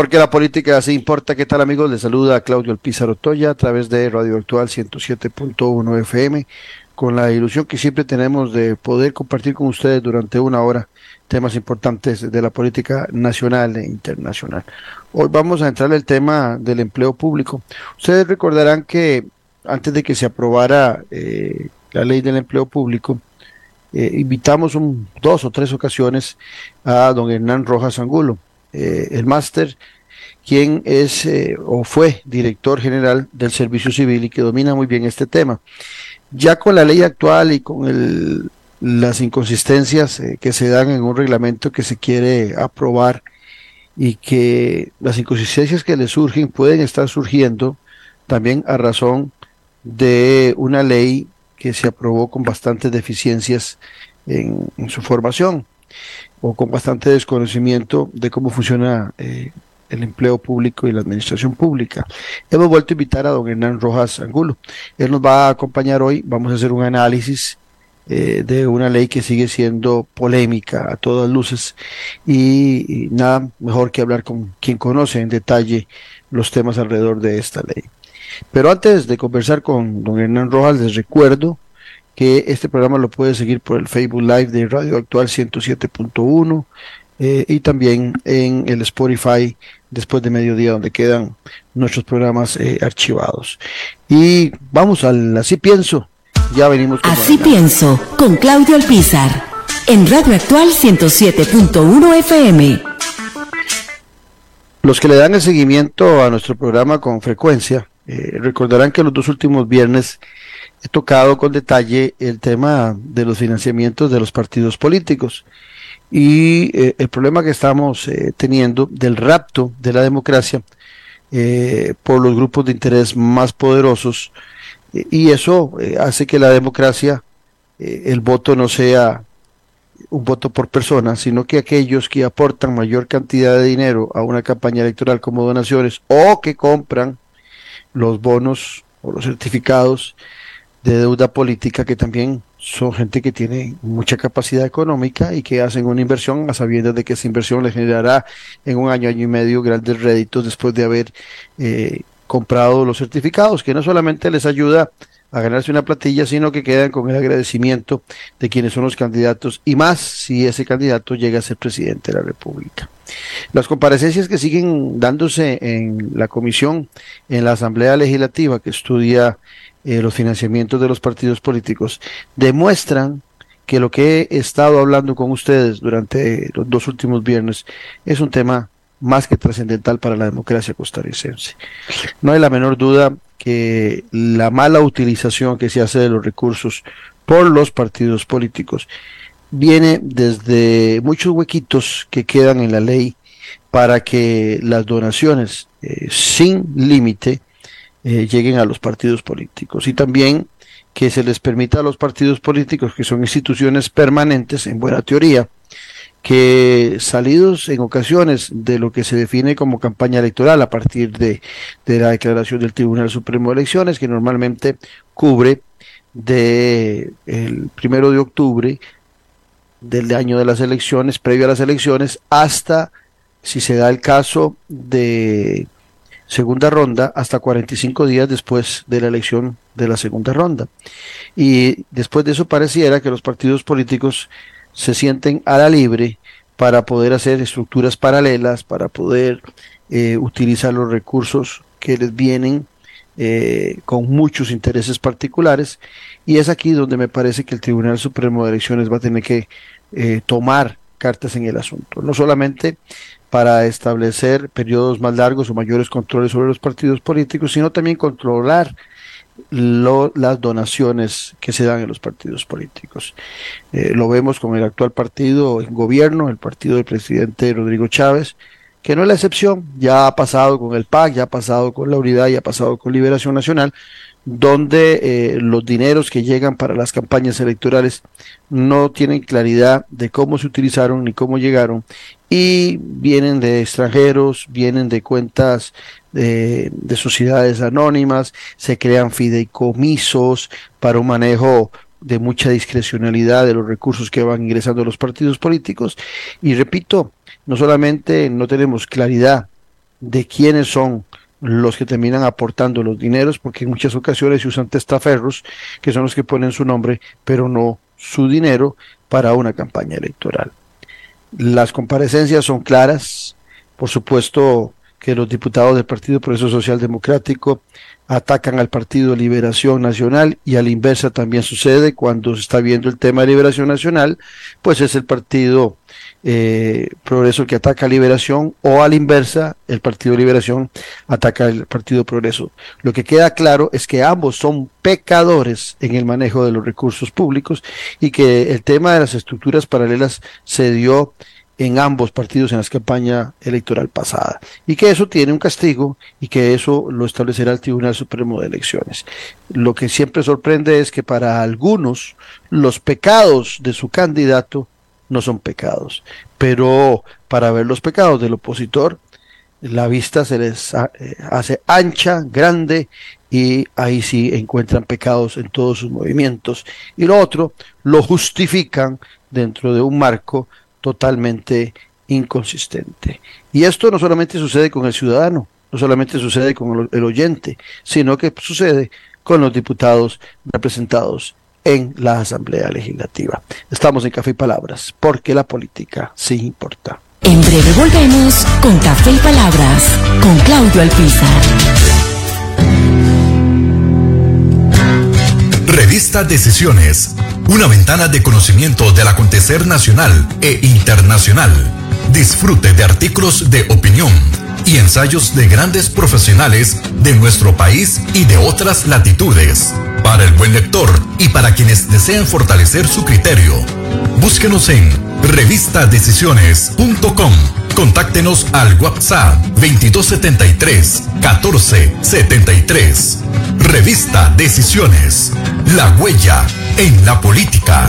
Porque la política sí importa. ¿Qué tal amigos? Les saluda Claudio Alpizar Otoya a través de Radio Actual 107.1 FM con la ilusión que siempre tenemos de poder compartir con ustedes durante una hora temas importantes de la política nacional e internacional. Hoy vamos a entrar el tema del empleo público. Ustedes recordarán que antes de que se aprobara eh, la ley del empleo público, eh, invitamos un, dos o tres ocasiones a don Hernán Rojas Angulo, eh, el máster, quien es o fue director general del Servicio Civil y que domina muy bien este tema. Ya con la ley actual y con el, las inconsistencias eh, que se dan en un reglamento que se quiere aprobar y que las inconsistencias que le surgen pueden estar surgiendo también a razón de una ley que se aprobó con bastantes deficiencias en, su formación o con bastante desconocimiento de cómo funciona eh, el empleo público y la administración pública. Hemos vuelto a invitar a don Hernán Rojas Angulo. Él nos va a acompañar hoy. Vamos a hacer un análisis eh, de una ley que sigue siendo polémica a todas luces y, nada mejor que hablar con quien conoce en detalle los temas alrededor de esta ley. Pero antes de conversar con don Hernán Rojas, les recuerdo que este programa lo puede seguir por el Facebook Live de Radio Actual 107.1 eh, y también en el Spotify después de mediodía donde quedan nuestros programas eh, archivados. Y vamos al Así Pienso. Ya venimos con Así Pienso con Claudio Alpizar en Radio Actual 107.1 FM. Los que le dan el seguimiento a nuestro programa con frecuencia eh, recordarán que los dos últimos viernes tocado con detalle el tema de los financiamientos de los partidos políticos. Y eh, el problema que estamos eh, teniendo del rapto de la democracia eh, por los grupos de interés más poderosos y eso hace que la democracia, el voto no sea un voto por persona, sino que aquellos que aportan mayor cantidad de dinero a una campaña electoral como donaciones o que compran los bonos o los certificados de deuda política que también son gente que tiene mucha capacidad económica y que hacen una inversión a sabiendas de que esa inversión les generará en un año, año y medio grandes réditos después de haber eh, comprado los certificados, que no solamente les ayuda a ganarse una platilla, sino que quedan con el agradecimiento de quienes son los candidatos y más si ese candidato llega a ser presidente de la República. Las comparecencias que siguen dándose en la comisión, en la Asamblea Legislativa que estudia eh, los financiamientos de los partidos políticos, demuestran que lo que he estado hablando con ustedes durante los dos últimos viernes es un tema más que trascendental para la democracia costarricense. No hay la menor duda que la mala utilización que se hace de los recursos por los partidos políticos viene desde muchos huequitos que quedan en la ley para que las donaciones eh, sin límite eh, lleguen a los partidos políticos. Y también que se les permita a los partidos políticos, que son instituciones permanentes en buena teoría, que salidos en ocasiones de lo que se define como campaña electoral a partir de, de la declaración del Tribunal Supremo de Elecciones, que normalmente cubre de el primero de octubre del año de las elecciones, previo a las elecciones, hasta si se da el caso de segunda ronda hasta 45 días después de la elección de la segunda ronda. Y después de eso pareciera que los partidos políticos se sienten a la libre para poder hacer estructuras paralelas, para poder eh, utilizar los recursos que les vienen eh, con muchos intereses particulares. Y es aquí donde me parece que el Tribunal Supremo de Elecciones va a tener que eh, tomar cartas en el asunto. No solamente para establecer periodos más largos o mayores controles sobre los partidos políticos, sino también controlar las donaciones que se dan en los partidos políticos. Eh, lo vemos con el actual partido en gobierno, el partido del presidente Rodrigo Chávez, que no es la excepción, ya ha pasado con el PAC, ya ha pasado con la Unidad, ya ha pasado con Liberación Nacional, donde eh, los dineros que llegan para las campañas electorales no tienen claridad de cómo se utilizaron ni cómo llegaron y vienen de extranjeros, vienen de cuentas de, de sociedades anónimas, se crean fideicomisos para un manejo de mucha discrecionalidad de los recursos que van ingresando a los partidos políticos. Y repito, no solamente no tenemos claridad de quiénes son los que terminan aportando los dineros, porque en muchas ocasiones se usan testaferros, que son los que ponen su nombre, pero no su dinero para una campaña electoral. Las comparecencias son claras, por supuesto que los diputados del Partido Progreso Social Democrático atacan al Partido Liberación Nacional y a la inversa también sucede cuando se está viendo el tema de Liberación Nacional, pues es el Partido eh, Progreso que ataca a Liberación o a la inversa, el Partido Liberación ataca al Partido Progreso. Lo que queda claro es que ambos son pecadores en el manejo de los recursos públicos y que el tema de las estructuras paralelas se dio en ambos partidos en la campaña electoral pasada y que eso tiene un castigo y que eso lo establecerá el Tribunal Supremo de Elecciones. Lo que siempre sorprende es que para algunos los pecados de su candidato no son pecados, pero para ver los pecados del opositor la vista se les eh, hace ancha, grande y ahí sí encuentran pecados en todos sus movimientos. Y lo otro, lo justifican dentro de un marco totalmente inconsistente. Y esto no solamente sucede con el ciudadano, no solamente sucede con el oyente, sino que sucede con los diputados representados en la Asamblea Legislativa. Estamos en Café y Palabras, porque la política sí importa. En breve volvemos con Café y Palabras, con Claudio Alpizar. Revista Decisiones una ventana de conocimiento del acontecer nacional e internacional. Disfrute de artículos de opinión y ensayos de grandes profesionales de nuestro país y de otras latitudes. Para el buen lector y para quienes desean fortalecer su criterio, búsquenos en revistadecisiones.com. Contáctenos al WhatsApp 2273 1473. Revista Decisiones. La huella en la política.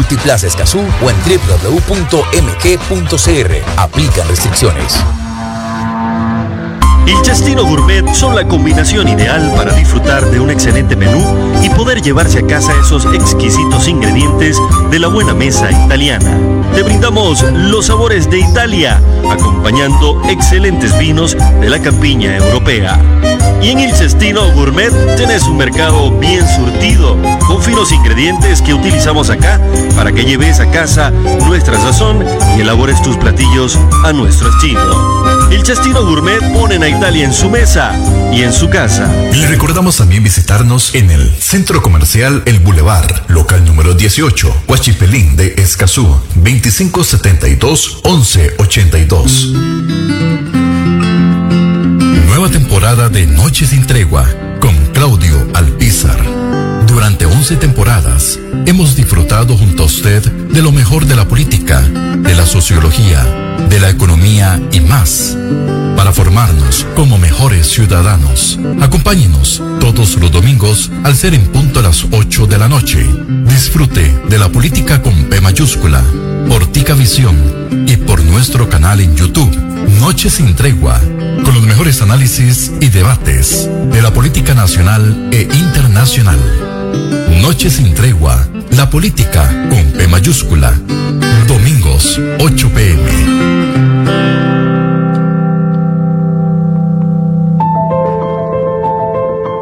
Multiplaza Escazú o en www.mg.cr. Aplican restricciones. El Chastino Gourmet son la combinación ideal para disfrutar de un excelente menú y poder llevarse a casa esos exquisitos ingredientes de la buena mesa italiana. Te brindamos los sabores de Italia, acompañando excelentes vinos de la campiña europea. Y en el Cestino Gourmet tenés un mercado bien surtido, con finos ingredientes que utilizamos acá para que lleves a casa nuestra sazón y elabores tus platillos a nuestro estilo. El Chastino Gourmet pone a Italia en su mesa y en su casa. Le recordamos también visitarnos en el Centro Comercial El Boulevard, local número 18, Huachipelín de Escazú, 2572-1182. Nueva temporada de Noche sin Tregua con Claudio Alpizar. Durante 11 temporadas hemos disfrutado junto a usted de lo mejor de la política, de la sociología, de la economía y más, para formarnos como mejores ciudadanos. Acompáñenos todos los domingos al ser en punto a las 8 de la noche. Disfrute de la política con P mayúscula, por Tica Visión y por nuestro canal en YouTube, Noche sin Tregua, con los mejores análisis y debates de la política nacional e internacional. Noche sin tregua, la política con P mayúscula. Domingos, 8 pm.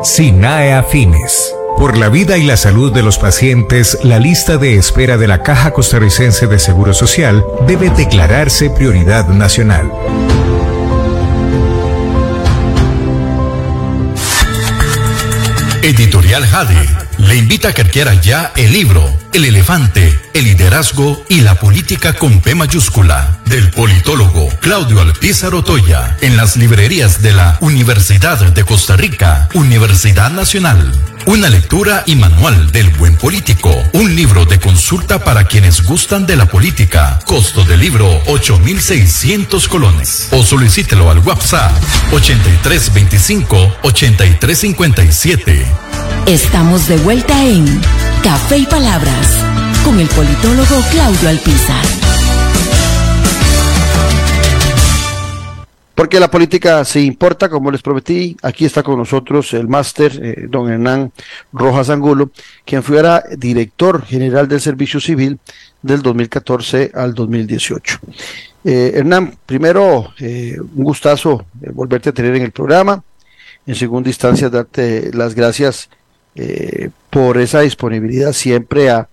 SINAE Afines. Por la vida y la salud de los pacientes, la lista de espera de la Caja Costarricense de Seguro Social debe declararse prioridad nacional. Editorial Jade le invita a que adquiera ya el libro El elefante, el liderazgo y la política con P mayúscula del politólogo Claudio Alpizar Otoya en las librerías de la Universidad de Costa Rica, Universidad Nacional. Una lectura y manual del buen político. Un libro de consulta para quienes gustan de la política. Costo del libro 8,600 colones. O solicítelo al WhatsApp 8325 8357. Estamos de vuelta en Café y Palabras con el politólogo Claudio Alpizar. Porque la política se importa, como les prometí. Aquí está con nosotros el máster, eh, don Hernán Rojas Angulo, quien fuera director general del Servicio Civil del 2014 al 2018. Eh, Hernán, primero, eh, un gustazo volverte a tener en el programa. En segunda instancia, darte las gracias por esa disponibilidad siempre a,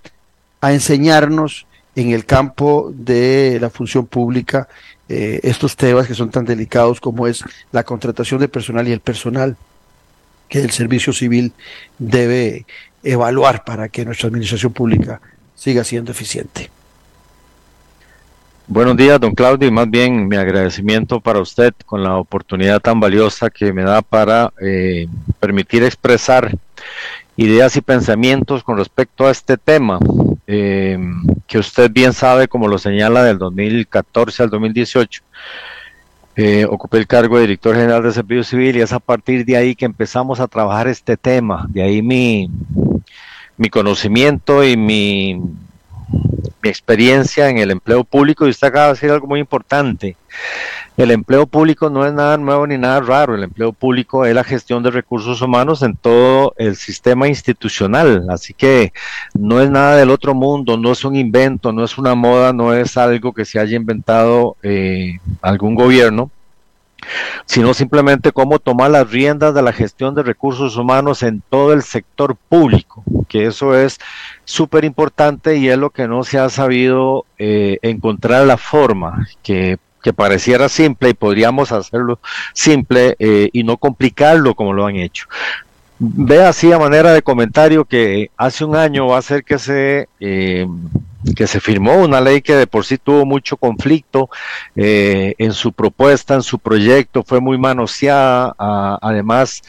a enseñarnos en el campo de la función pública eh, estos temas que son tan delicados como es la contratación de personal y el personal que el servicio civil debe evaluar para que nuestra administración pública siga siendo eficiente. Buenos días, don Claudio, y más bien mi agradecimiento para usted con la oportunidad tan valiosa que me da para eh, permitir expresar ideas y pensamientos con respecto a este tema, eh, que usted bien sabe, como lo señala, del 2014 al 2018. Eh, ocupé el cargo de director general de Servicio Civil y es a partir de ahí que empezamos a trabajar este tema. De ahí mi, mi conocimiento y mi, mi experiencia en el empleo público. Y usted acaba de decir algo muy importante. El empleo público no es nada nuevo ni nada raro. El empleo público es la gestión de recursos humanos en todo el sistema institucional. Así que no es nada del otro mundo, no es un invento, no es una moda, no es algo que se haya inventado eh, algún gobierno sino simplemente cómo tomar las riendas de la gestión de recursos humanos en todo el sector público, que eso es súper importante y es lo que no se ha sabido eh, encontrar la forma que que pareciera simple y podríamos hacerlo simple eh, y no complicarlo como lo han hecho. Ve así a manera de comentario que hace un año va a ser que se eh, que se firmó una ley que de por sí tuvo mucho conflicto eh, en su propuesta, en su proyecto, fue muy manoseada, además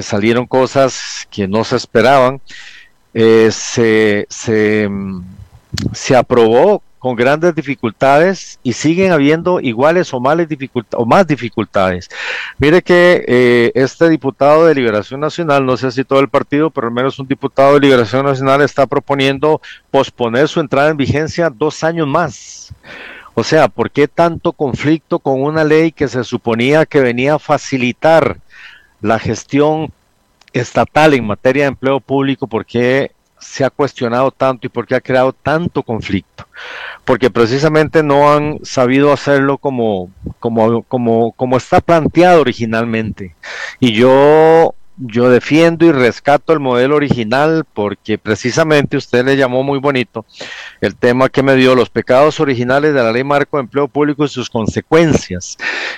salieron cosas que no se esperaban, se, se, se aprobó con grandes dificultades y siguen habiendo iguales o, o más dificultades. Mire que eh, este diputado de Liberación Nacional, no sé si todo el partido, pero al menos un diputado de Liberación Nacional está proponiendo posponer su entrada en vigencia dos años más. O sea, ¿por qué tanto conflicto con una ley que se suponía que venía a facilitar la gestión estatal en materia de empleo público? ¿Por qué se ha cuestionado tanto y por qué ha creado tanto conflicto? porque precisamente no han sabido hacerlo como, como, como, está planteado originalmente. Y yo, yo defiendo y rescato el modelo original porque precisamente usted le llamó muy bonito el tema que me dio los pecados originales de la ley marco de empleo público y sus consecuencias.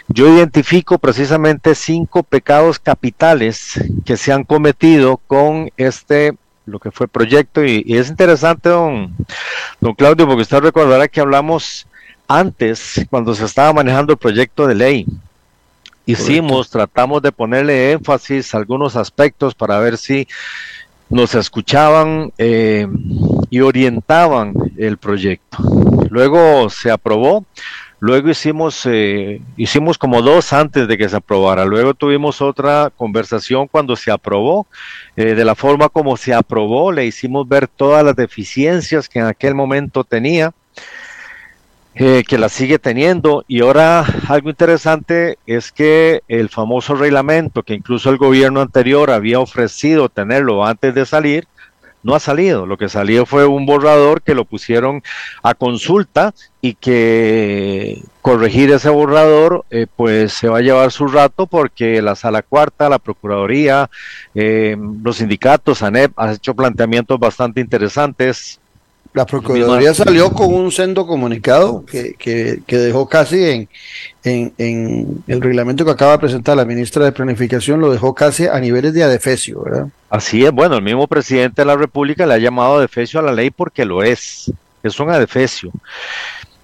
Yo identifico precisamente cinco pecados capitales que se han cometido con este lo que fue proyecto y, es interesante, don, don Claudio, porque usted recordará que hablamos antes, cuando se estaba manejando el proyecto de ley. Hicimos, tratamos de ponerle énfasis a algunos aspectos para ver si nos escuchaban eh, y orientaban el proyecto. Luego se aprobó, Luego hicimos, eh, hicimos como dos antes de que se aprobara. Luego tuvimos otra conversación cuando se aprobó. Eh, de la forma como se aprobó, le hicimos ver todas las deficiencias que en aquel momento tenía, eh, que las sigue teniendo. Y ahora algo interesante es que el famoso reglamento, que incluso el gobierno anterior había ofrecido tenerlo antes de salir, no ha salido. Lo que salió fue un borrador que lo pusieron a consulta y que corregir ese borrador eh, pues se va a llevar su rato porque la sala cuarta, la Procuraduría, eh, los sindicatos, ANEP, han hecho planteamientos bastante interesantes La Procuraduría salió con un sendo comunicado que, que, dejó casi en, en, el reglamento que acaba de presentar la ministra de Planificación, lo dejó casi a niveles de adefesio, ¿verdad? Así es, bueno, el mismo presidente de la República le ha llamado adefesio a la ley porque lo es, es un adefesio.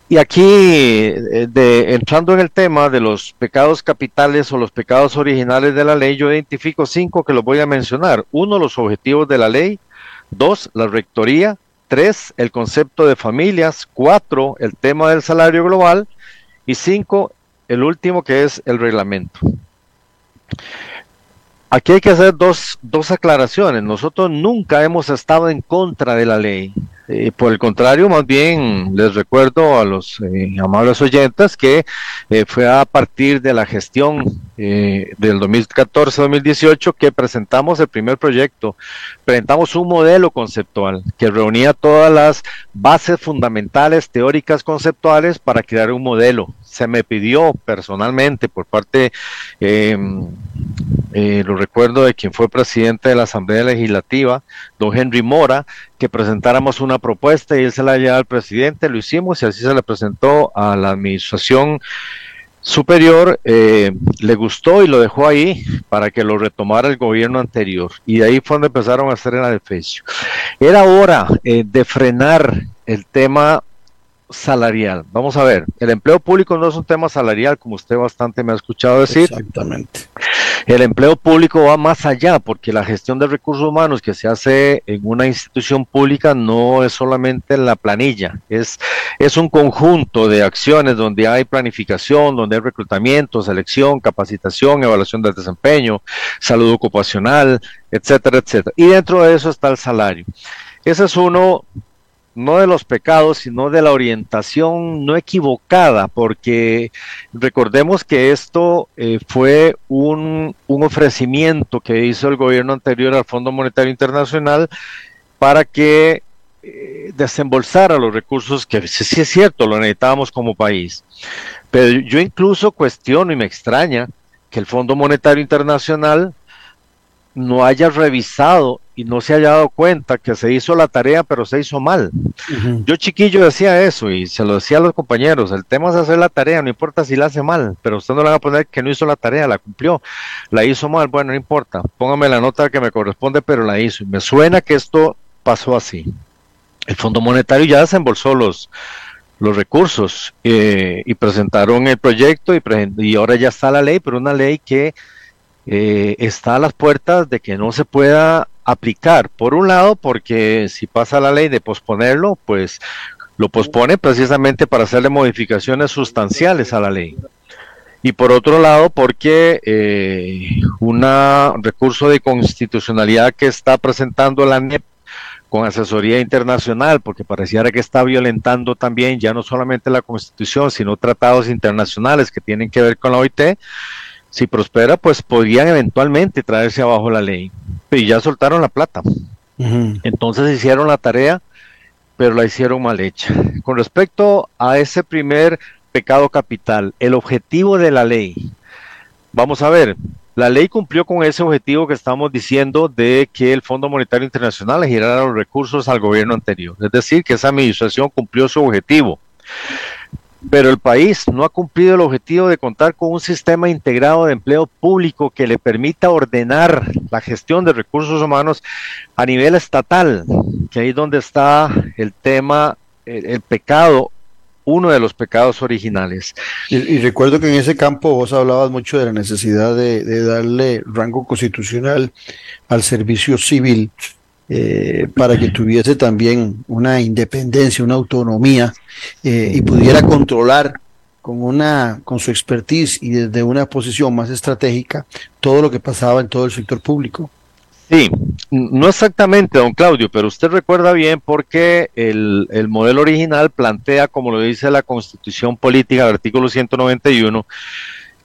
Y aquí, eh, de, entrando en el tema de los pecados capitales o los pecados originales de la ley, yo identifico cinco que los voy a mencionar. Uno, los objetivos de la ley. Dos, la rectoría. Tres, el concepto de familias. Cuatro, el tema del salario global. Y cinco, el último que es el reglamento. Aquí hay que hacer dos, dos aclaraciones. Nosotros nunca hemos estado en contra de la ley. Eh, por el contrario, más bien les recuerdo a los eh, amables oyentes que eh, fue a partir de la gestión del 2014-2018 que presentamos el primer proyecto. Presentamos un modelo conceptual que reunía todas las bases fundamentales, teóricas, conceptuales para crear un modelo. Se me pidió personalmente por parte, lo recuerdo de quien fue presidente de la Asamblea Legislativa, don Henry Mora, que presentáramos una propuesta y él se la llevó al presidente, lo hicimos y así se le presentó a la administración superior, eh, le gustó y lo dejó ahí para que lo retomara el gobierno anterior. Y de ahí fue donde empezaron a hacer el adefesio. Era hora eh, de frenar el tema salarial. Vamos a ver, el empleo público no es un tema salarial, como usted bastante me ha escuchado decir. Exactamente. El empleo público va más allá, porque la gestión de recursos humanos que se hace en una institución pública no es solamente la planilla, es, es un conjunto de acciones donde hay planificación, donde hay reclutamiento, selección, capacitación, evaluación del desempeño, salud ocupacional, etcétera, etcétera. Y dentro de eso está el salario. Ese es uno no de los pecados, sino de la orientación no equivocada, porque recordemos que esto eh, fue un, ofrecimiento que hizo el gobierno anterior al Fondo Monetario Internacional para que eh, desembolsara los recursos que sí es cierto, lo necesitábamos como país. Pero yo incluso cuestiono y me extraña que el Fondo Monetario Internacional no haya revisado y no se haya dado cuenta que se hizo la tarea, pero se hizo mal. Yo chiquillo decía eso y se lo decía a los compañeros, el tema es hacer la tarea, no importa si la hace mal, pero usted no le va a poner que no hizo la tarea, la cumplió, la hizo mal, bueno, no importa, póngame la nota que me corresponde, pero la hizo. Y me suena que esto pasó así. El Fondo Monetario ya desembolsó los, los recursos eh, y presentaron el proyecto y, y ahora ya está la ley, pero una ley que eh, está a las puertas de que no se pueda aplicar. Por un lado, porque si pasa la ley de posponerlo, pues lo pospone precisamente para hacerle modificaciones sustanciales a la ley. Y por otro lado, porque eh, un recurso de constitucionalidad que está presentando la NEP con asesoría internacional, porque pareciera que está violentando también ya no solamente la Constitución, sino tratados internacionales que tienen que ver con la OIT, si prospera, pues podrían eventualmente traerse abajo la ley. Y ya soltaron la plata. Entonces hicieron la tarea, pero la hicieron mal hecha. Con respecto a ese primer pecado capital, el objetivo de la ley. Vamos a ver, la ley cumplió con ese objetivo que estamos diciendo de que el Fondo Monetario Internacional le girara los recursos al gobierno anterior. Es decir, que esa administración cumplió su objetivo pero el país no ha cumplido el objetivo de contar con un sistema integrado de empleo público que le permita ordenar la gestión de recursos humanos a nivel estatal, que ahí es donde está el tema, el, pecado, uno de los pecados originales. Y, recuerdo que en ese campo vos hablabas mucho de la necesidad de darle rango constitucional al servicio civil eh, para que tuviese también una independencia, una autonomía eh, y pudiera controlar con una con su expertise y desde una posición más estratégica todo lo que pasaba en todo el sector público. Sí, no exactamente, don Claudio, pero usted recuerda bien porque el, el modelo original plantea, como lo dice la Constitución Política, el artículo 191,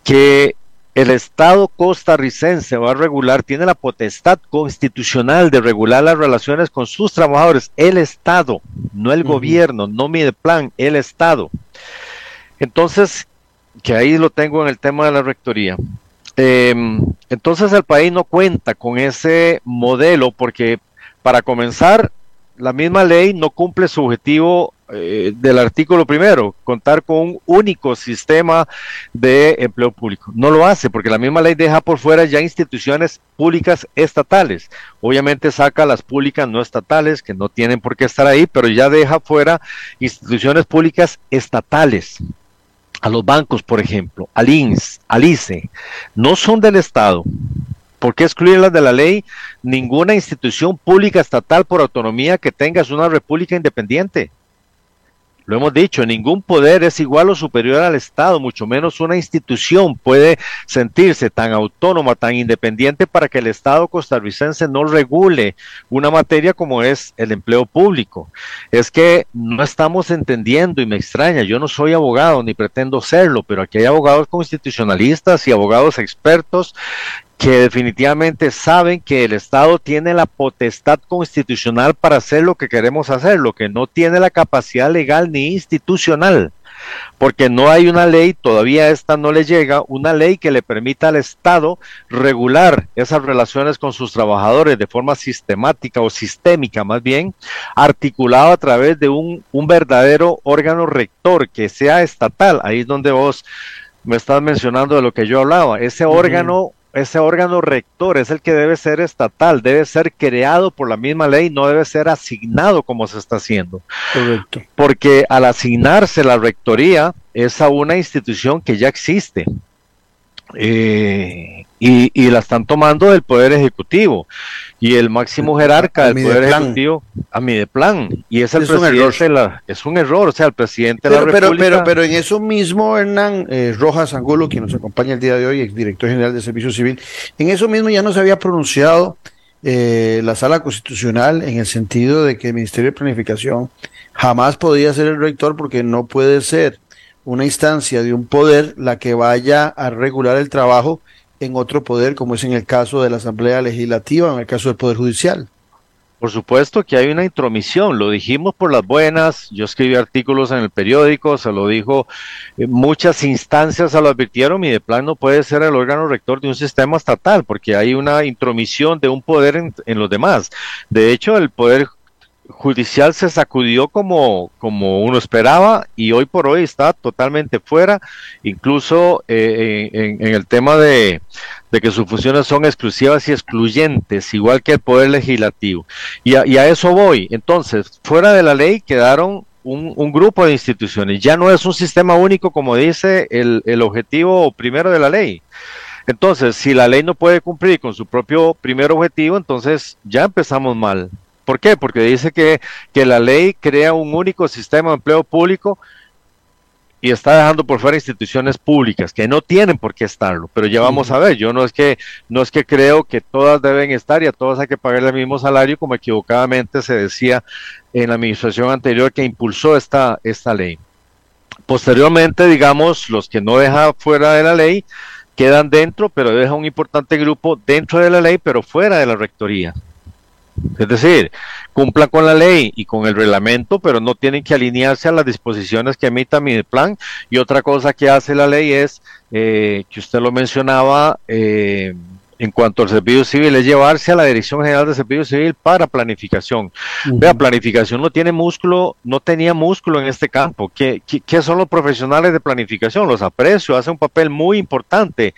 que el Estado costarricense va a regular, tiene la potestad constitucional de regular las relaciones con sus trabajadores, el Estado, no el gobierno, no mi plan, el Estado. Entonces, que ahí lo tengo en el tema de la rectoría. Em, entonces el país no cuenta con ese modelo porque para comenzar la misma ley no cumple su objetivo eh, del artículo primero, contar con un único sistema de empleo público. No lo hace porque la misma ley deja por fuera ya instituciones públicas estatales. Obviamente saca las públicas no estatales que no tienen por qué estar ahí, pero ya deja fuera instituciones públicas estatales. A los bancos, por ejemplo, al INS, al ICE, no son del Estado, ¿Por qué excluirlas de la ley? Ninguna institución pública estatal por autonomía que tenga una república independiente. Lo hemos dicho, ningún poder es igual o superior al Estado, mucho menos una institución puede sentirse tan autónoma, tan independiente para que el Estado costarricense no regule una materia como es el empleo público. Es que no estamos entendiendo y me extraña, yo no soy abogado ni pretendo serlo, pero aquí hay abogados constitucionalistas y abogados expertos que definitivamente saben que el Estado tiene la potestad constitucional para hacer lo que queremos hacer, lo que no tiene la capacidad legal ni institucional, porque no hay una ley, todavía esta no le llega, una ley que le permita al Estado regular esas relaciones con sus trabajadores de forma sistemática o sistémica más bien, articulado a través de un, un verdadero órgano rector que sea estatal, ahí es donde vos me estás mencionando de lo que yo hablaba, ese órgano ese órgano rector es el que debe ser estatal, debe ser creado por la misma ley, no debe ser asignado como se está haciendo. Correcto. Porque al asignarse la rectoría es a una institución que ya existe. Eh, y, la están tomando del Poder Ejecutivo y el máximo jerarca del Poder Ejecutivo a mi de plan y es el es presidente un error. La, es un error, o sea, el presidente de la República. Pero, pero en eso mismo, Hernán eh, Rojas Angulo, quien nos acompaña el día de hoy, director general de Servicio Civil, en eso mismo ya no se había pronunciado eh, la sala constitucional en el sentido de que el Ministerio de Planificación jamás podía ser el rector porque no puede ser una instancia de un poder la que vaya a regular el trabajo en otro poder, como es en el caso de la Asamblea Legislativa, en el caso del Poder Judicial. Por supuesto que hay una intromisión, lo dijimos por las buenas, yo escribí artículos en el periódico, se lo dijo, eh, muchas instancias se lo advirtieron y de plan no puede ser el órgano rector de un sistema estatal, porque hay una intromisión de un poder en, en los demás. De hecho, el Poder judicial se sacudió como, como uno esperaba y hoy por hoy está totalmente fuera, incluso eh, en, el tema de, que sus funciones son exclusivas y excluyentes, igual que el Poder Legislativo. Y a, eso voy. Entonces, fuera de la ley quedaron un, un, grupo de instituciones. Ya no es un sistema único como dice el, el objetivo primero de la ley. Entonces, si la ley no puede cumplir con su propio primer objetivo, entonces ya empezamos mal. ¿Por qué? Porque dice que, la ley crea un único sistema de empleo público y está dejando por fuera instituciones públicas que no tienen por qué estarlo, pero ya vamos a ver, yo no es que no es que creo que todas deben estar y a todas hay que pagar el mismo salario como equivocadamente se decía en la administración anterior que impulsó esta esta ley. Posteriormente, digamos, los que no deja fuera de la ley quedan dentro, pero deja un importante grupo dentro de la ley, pero fuera de la rectoría. Es decir, cumplan con la ley y con el reglamento, pero no tienen que alinearse a las disposiciones que emita mi plan. Y otra cosa que hace la ley es, eh, que usted lo mencionaba, eh, en cuanto al servicio civil, es llevarse a la Dirección General de Servicio Civil para planificación. Vea, planificación no tiene músculo, no tenía músculo en este campo. ¿Qué, qué, son los profesionales de planificación? Los aprecio, hacen un papel muy importante.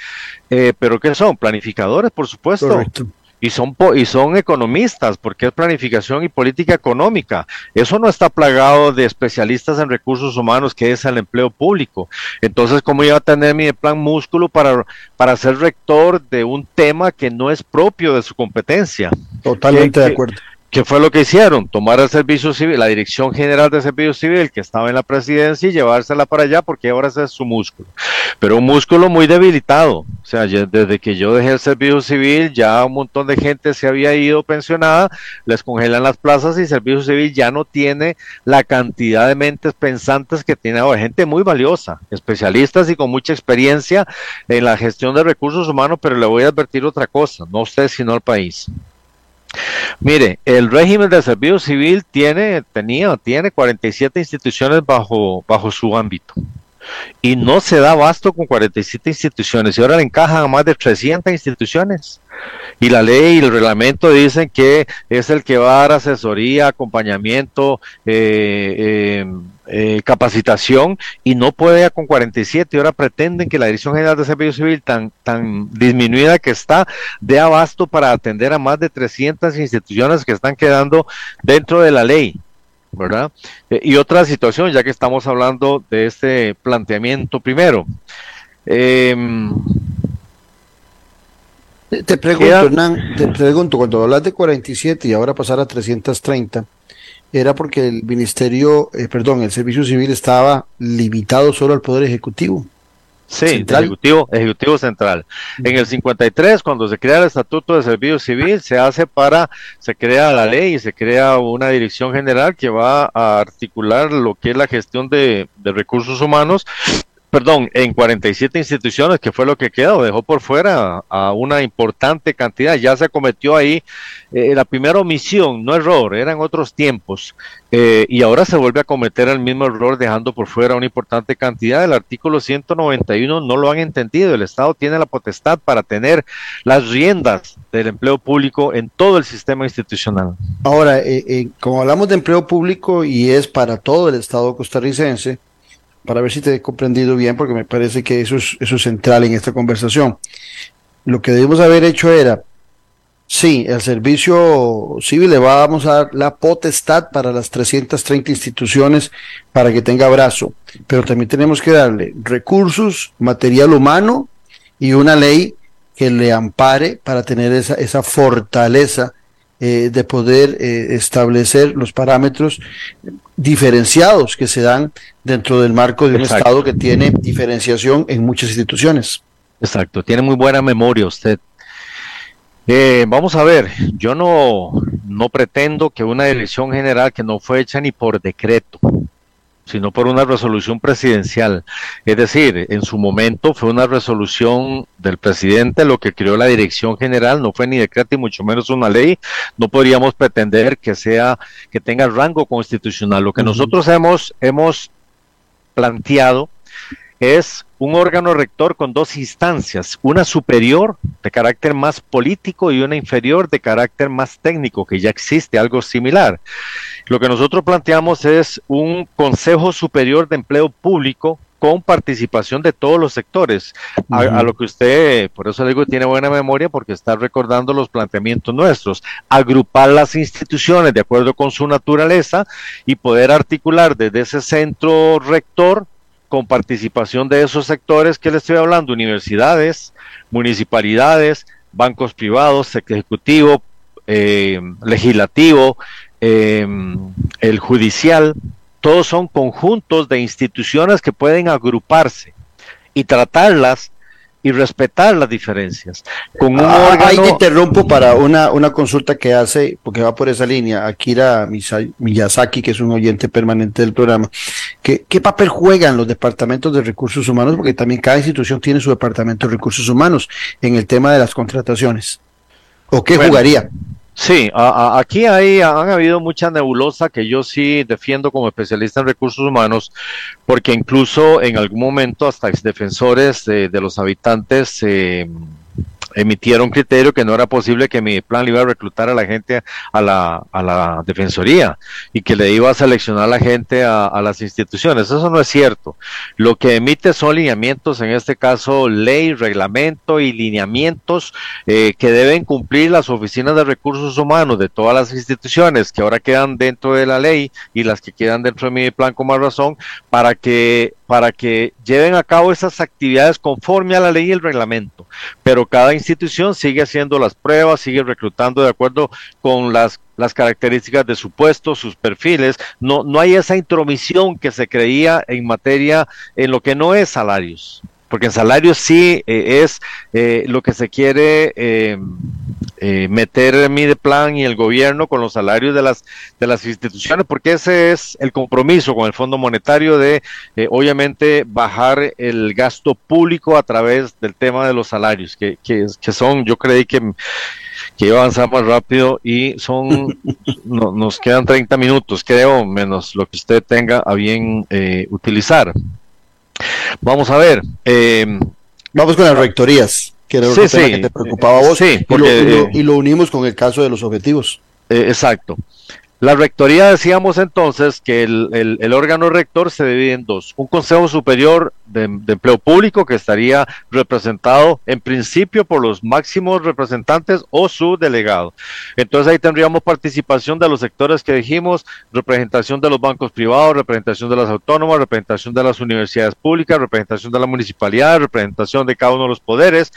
Eh, pero ¿qué son? Planificadores, por supuesto. Correcto y son, y son economistas, porque es planificación y política económica. Eso no está plagado de especialistas en recursos humanos, que es el empleo público. Entonces, ¿cómo iba a tener mi plan músculo para, para ser rector de un tema que no es propio de su competencia? Totalmente de acuerdo. ¿Qué fue lo que hicieron? Tomar el servicio civil, la Dirección General de Servicio Civil que estaba en la presidencia y llevársela para allá porque ahora ese es su músculo. Pero un músculo muy debilitado. O sea, desde que yo dejé el servicio civil ya un montón de gente se había ido pensionada, les congelan las plazas y el servicio civil ya no tiene la cantidad de mentes pensantes que tiene ahora. Gente muy valiosa, especialistas y con mucha experiencia en la gestión de recursos humanos, pero le voy a advertir otra cosa, no usted sino al país. Mire, el régimen de servicio civil tiene, tenía, tiene 47 instituciones bajo, bajo su ámbito. y no se da abasto con 47 instituciones y ahora le encajan a más de 300 instituciones. Y la ley y el reglamento dicen que es el que va a dar asesoría, acompañamiento, eh, eh, eh, capacitación y no puede con 47 y ahora pretenden que la Dirección General de Servicio Civil tan, tan disminuida que está dé abasto para atender a más de 300 instituciones que están quedando dentro de la ley. ¿verdad? Eh, y otra situación, ya que estamos hablando de este planteamiento primero. Em, te, pregunto, Hernán, te pregunto, cuando hablas de 47 y ahora pasar a 330, ¿era porque el ministerio, eh, perdón, el servicio civil estaba limitado solo al Poder Ejecutivo? Sí, Ejecutivo, Ejecutivo Central. En el 53, cuando se crea el Estatuto de Servicio Civil, se hace para, se crea la ley y se crea una dirección general que va a articular lo que es la gestión de, de recursos humanos perdón, en 47 instituciones, que fue lo que quedó, dejó por fuera a una importante cantidad. Ya se cometió ahí eh, la primera omisión, no error, eran otros tiempos, eh, y ahora se vuelve a cometer el mismo error dejando por fuera una importante cantidad. El artículo 191 no lo han entendido, el Estado tiene la potestad para tener las riendas del empleo público en todo el sistema institucional. Ahora, eh, como hablamos de empleo público y es para todo el Estado costarricense, para ver si te he comprendido bien, porque me parece que eso es, eso es central en esta conversación. Lo que debemos haber hecho era, sí, el servicio civil le vamos a dar la potestad para las 330 instituciones para que tenga brazo, pero también tenemos que darle recursos, material humano y una ley que le ampare para tener esa, esa fortaleza eh, de poder eh, establecer los parámetros diferenciados que se dan dentro del marco de un Estado que tiene diferenciación en muchas instituciones. Exacto, tiene muy buena memoria usted. Eh, vamos a ver, yo no, no pretendo que una elección general que no fue hecha ni por decreto, sino por una resolución presidencial. Es decir, en su momento fue una resolución del presidente lo que creó la dirección general, no fue ni decreto y mucho menos una ley. No podríamos pretender que sea, que tenga rango constitucional. Lo que nosotros hemos, hemos planteado es un órgano rector con dos instancias, una superior de carácter más político y una inferior de carácter más técnico, que ya existe algo similar. Lo que nosotros planteamos es un Consejo Superior de Empleo Público con participación de todos los sectores, a, lo que usted, por eso digo, tiene buena memoria porque está recordando los planteamientos nuestros, agrupar las instituciones de acuerdo con su naturaleza y poder articular desde ese centro rector con participación de esos sectores que le estoy hablando, universidades, municipalidades, bancos privados, ejecutivo, eh, legislativo, eh, el judicial, todos son conjuntos de instituciones que pueden agruparse y tratarlas y respetar las diferencias. Con un ah, Ahí te interrumpo para una, una consulta que hace, porque va por esa línea, Akira Miyazaki, que es un oyente permanente del programa. ¿Qué, ¿Qué papel juegan los departamentos de recursos humanos? Porque también cada institución tiene su departamento de recursos humanos en el tema de las contrataciones. ¿O qué jugaría? Sí, aquí hay, han habido mucha nebulosa que yo sí defiendo como especialista en recursos humanos, porque incluso en algún momento hasta exdefensores de, de los habitantes eh, emitieron criterio que no era posible que mi plan le iba a reclutar a la gente a la, a la defensoría y que le iba a seleccionar a la gente a, las instituciones. Eso no es cierto. Lo que emite son lineamientos, en este caso ley, reglamento y lineamientos eh, que deben cumplir las oficinas de recursos humanos de todas las instituciones que ahora quedan dentro de la ley y las que quedan dentro de mi plan con más razón para que para que lleven a cabo esas actividades conforme a la ley y el reglamento. Pero cada institución sigue haciendo las pruebas, sigue reclutando de acuerdo con las, las características de su puesto, sus perfiles. No, no hay esa intromisión que se creía en materia en lo que no es salarios porque en salarios sí eh, es eh, lo que se quiere eh, meter en mi plan y el gobierno con los salarios de las de las instituciones, porque ese es el compromiso con el Fondo Monetario de obviamente bajar el gasto público a través del tema de los salarios, que, que, que son, yo creí que que iba a avanzar más rápido y son, nos quedan 30 minutos, creo, menos lo que usted tenga a bien utilizar. Vamos a ver. Eh, Vamos con las rectorías, que era el tema que te preocupaba a vos. Sí, y, lo, unimos con el caso de los objetivos. Eh, exacto. La rectoría decíamos entonces que el, órgano rector se divide en dos. Un Consejo Superior de, Empleo Público que estaría representado en principio por los máximos representantes o su delegado. Entonces ahí tendríamos participación de los sectores que dijimos, representación de los bancos privados, representación de las autónomas, representación de las universidades públicas, representación de la municipalidad, representación de cada uno de los poderes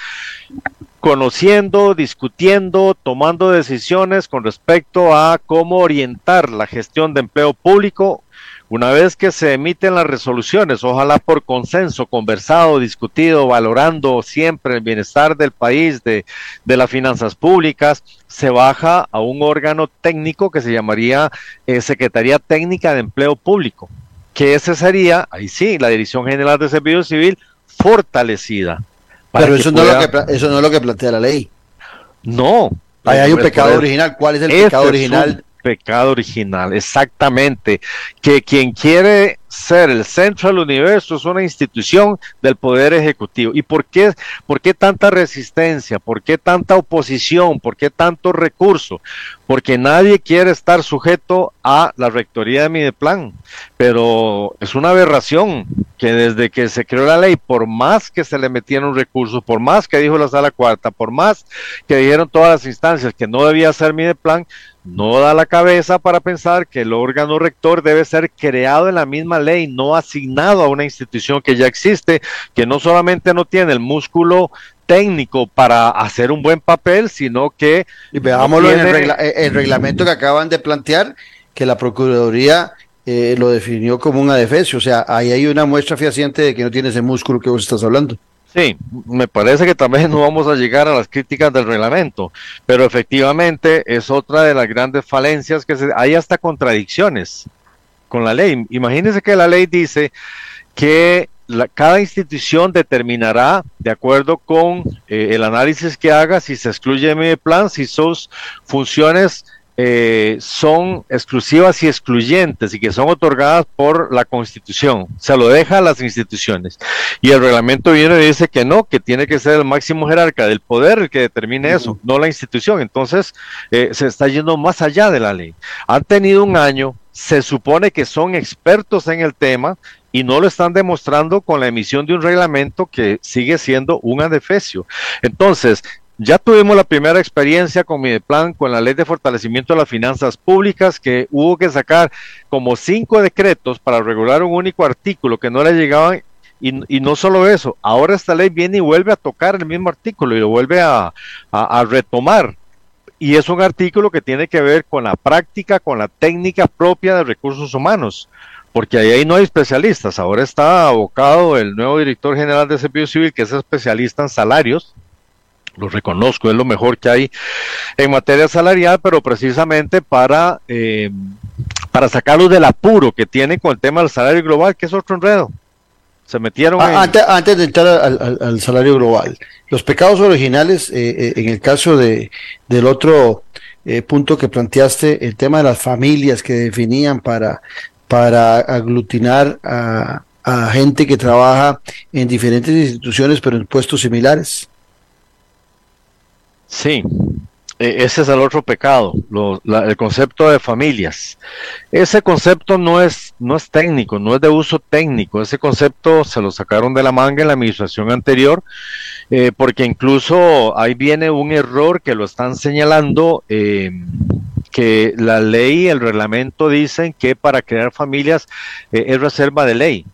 conociendo, discutiendo, tomando decisiones con respecto a cómo orientar la gestión de empleo público una vez que se emiten las resoluciones, ojalá por consenso, conversado, discutido, valorando siempre el bienestar del país, de, las finanzas públicas, se baja a un órgano técnico que se llamaría eh, Secretaría Técnica de Empleo Público, que ese sería, ahí sí, la Dirección General de Servicio Civil fortalecida. Pero eso, no es lo que, eso no es lo que plantea la ley. No. Ahí hay un pecado original. ¿Cuál es el pecado original? Pecado original, exactamente. Que quien quiere ser el centro del universo es una institución del poder ejecutivo. ¿Y por qué, por qué tanta resistencia? ¿Por qué tanta oposición? ¿Por qué tanto recurso? Porque nadie quiere estar sujeto a la rectoría de Mideplan. Pero es una aberración que desde que se creó la ley, por más que se le metieron recursos, por más que dijo la sala cuarta, por más que dijeron todas las instancias que no debía ser Mideplan, no da la cabeza para pensar que el órgano rector debe ser creado en la misma ley, no asignado a una institución que ya existe, que no solamente no tiene el músculo técnico para hacer un buen papel, sino que... Y veámoslo en el, reglamento que acaban de plantear, que la Procuraduría eh, lo definió como un adefesio, o sea, ahí hay una muestra fehaciente de que no tiene ese músculo que vos estás hablando. Sí, me parece que también no vamos a llegar a las críticas del reglamento, pero efectivamente es otra de las grandes falencias que se, hay hasta contradicciones con la ley. Imagínense que la ley dice que cada institución determinará, de acuerdo con eh, el análisis que haga, si se excluye mi plan, si sus funciones eh, son exclusivas y excluyentes y que son otorgadas por la Constitución. Se lo deja a las instituciones. Y el reglamento viene y dice que no, que tiene que ser el máximo jerarca del poder el que determine eso, no la institución. Entonces, eh, se está yendo más allá de la ley. Han tenido un año, se supone que son expertos en el tema y no lo están demostrando con la emisión de un reglamento que sigue siendo un adefesio. Entonces, ya tuvimos la primera experiencia con mi plan, con la ley de fortalecimiento de las finanzas públicas, que hubo que sacar como cinco decretos para regular un único artículo que no le llegaban. Y, no solo eso, ahora esta ley viene y vuelve a tocar el mismo artículo y lo vuelve a, a retomar. Y es un artículo que tiene que ver con la práctica, con la técnica propia de recursos humanos porque ahí no hay especialistas. Ahora está abocado el nuevo director general de Servicio Civil, que es especialista en salarios, lo reconozco, es lo mejor que hay en materia salarial, pero precisamente para, eh, para sacarlos del apuro que tiene con el tema del salario global, que es otro enredo. Se metieron ah, antes, de entrar al, salario global, los pecados originales, eh, eh, en el caso de, del otro punto que planteaste, el tema de las familias que definían para, para aglutinar a, a gente que trabaja en diferentes instituciones, pero en puestos similares. Sí, e, ese es el otro pecado, el concepto de familias. Ese concepto no es, no es técnico, no es de uso técnico. Ese concepto se lo sacaron de la manga en la administración anterior, eh, porque incluso ahí viene un error que lo están señalando, eh, que la ley el reglamento dicen que para crear familias eh, es reserva de ley.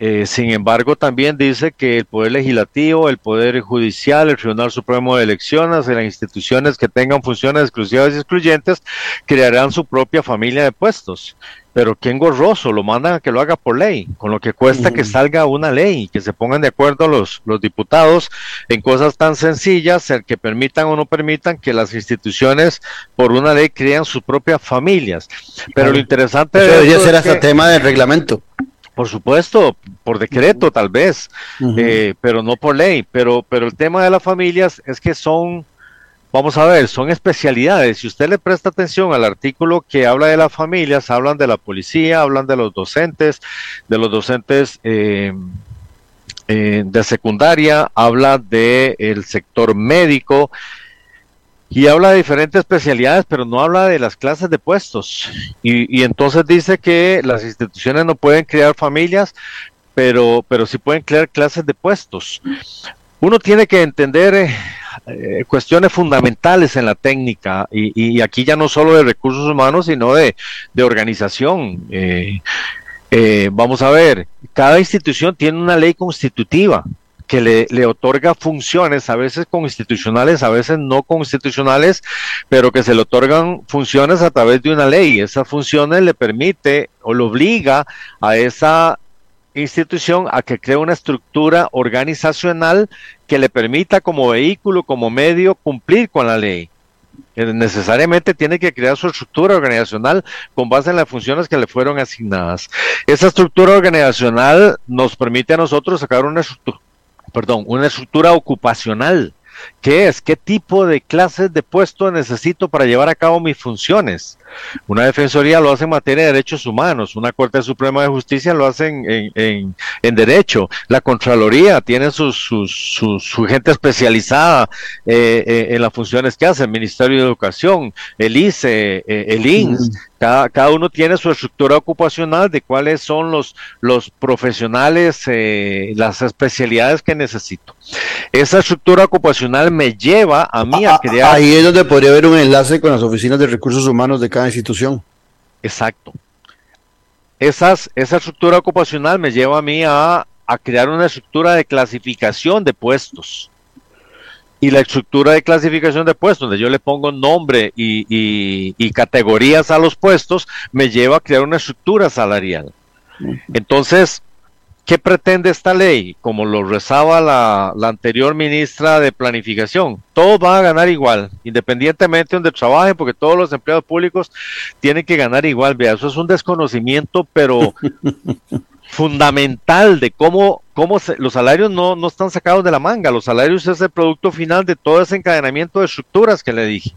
Eh, sin embargo, también dice que el Poder Legislativo, el Poder Judicial, el Tribunal Supremo de Elecciones y las instituciones que tengan funciones exclusivas y excluyentes crearán su propia familia de puestos. Pero qué engorroso, lo mandan a que lo haga por ley, con lo que cuesta que salga una ley, que se pongan de acuerdo los, los diputados en cosas tan sencillas, el que permitan o no permitan que las instituciones por una ley crean sus propias familias. Pero lo interesante Eso debería ser hasta tema del reglamento. Por supuesto, por decreto tal vez, eh, pero no por ley. Pero, pero el tema de las familias es que son, vamos a ver, son especialidades. Si usted le presta atención al artículo que habla de las familias, hablan de la policía, hablan de los docentes, de los docentes eh, eh, de secundaria, habla del sector médico y habla de diferentes especialidades, pero no habla de las clases de puestos. Y, entonces dice que las instituciones no pueden crear familias, pero, pero sí pueden crear clases de puestos. Uno tiene que entender eh, eh, cuestiones fundamentales en la técnica y, aquí ya no solo de recursos humanos, sino de, organización. Eh, vamos a ver, cada institución tiene una ley constitutiva que le, otorga funciones, a veces constitucionales, a veces no constitucionales, pero que se le otorgan funciones a través de una ley. Esas funciones le permite o le obliga a esa institución a que cree una estructura organizacional que le permita como vehículo, como medio, cumplir con la ley. Eh, necesariamente tiene que crear su estructura organizacional con base en las funciones que le fueron asignadas. Esa estructura organizacional nos permite a nosotros sacar una estructura perdón, una estructura ocupacional. ¿Qué es? ¿Qué tipo de clases de puesto necesito para llevar a cabo mis funciones? Una defensoría lo hace en materia de derechos humanos, una Corte Suprema de Justicia lo hace en, derecho, la Contraloría tiene su, su, gente especializada eh, eh, en las funciones que hace, el Ministerio de Educación, el ICE, eh, el INS, cada, cada, uno tiene su estructura ocupacional de cuáles son los, los profesionales, las especialidades que necesito. Esa estructura ocupacional me lleva a mí a ah, ah, crear... Ahí es donde podría haber un enlace con las oficinas de recursos humanos de cada institución. Exacto. Esas, esa estructura ocupacional me lleva a mí a, crear una estructura de clasificación de puestos. Y la estructura de clasificación de puestos, donde yo le pongo nombre y, y categorías a los puestos, me lleva a crear una estructura salarial. Entonces, ¿Qué pretende esta ley? Como lo rezaba la, anterior ministra de Planificación, todos van a ganar igual, independientemente de donde trabajen, porque todos los empleados públicos tienen que ganar igual. Vea, eso es un desconocimiento, pero fundamental de cómo, cómo los salarios no, no están sacados de la manga, los salarios es el producto final de todo ese encadenamiento de estructuras que le dije.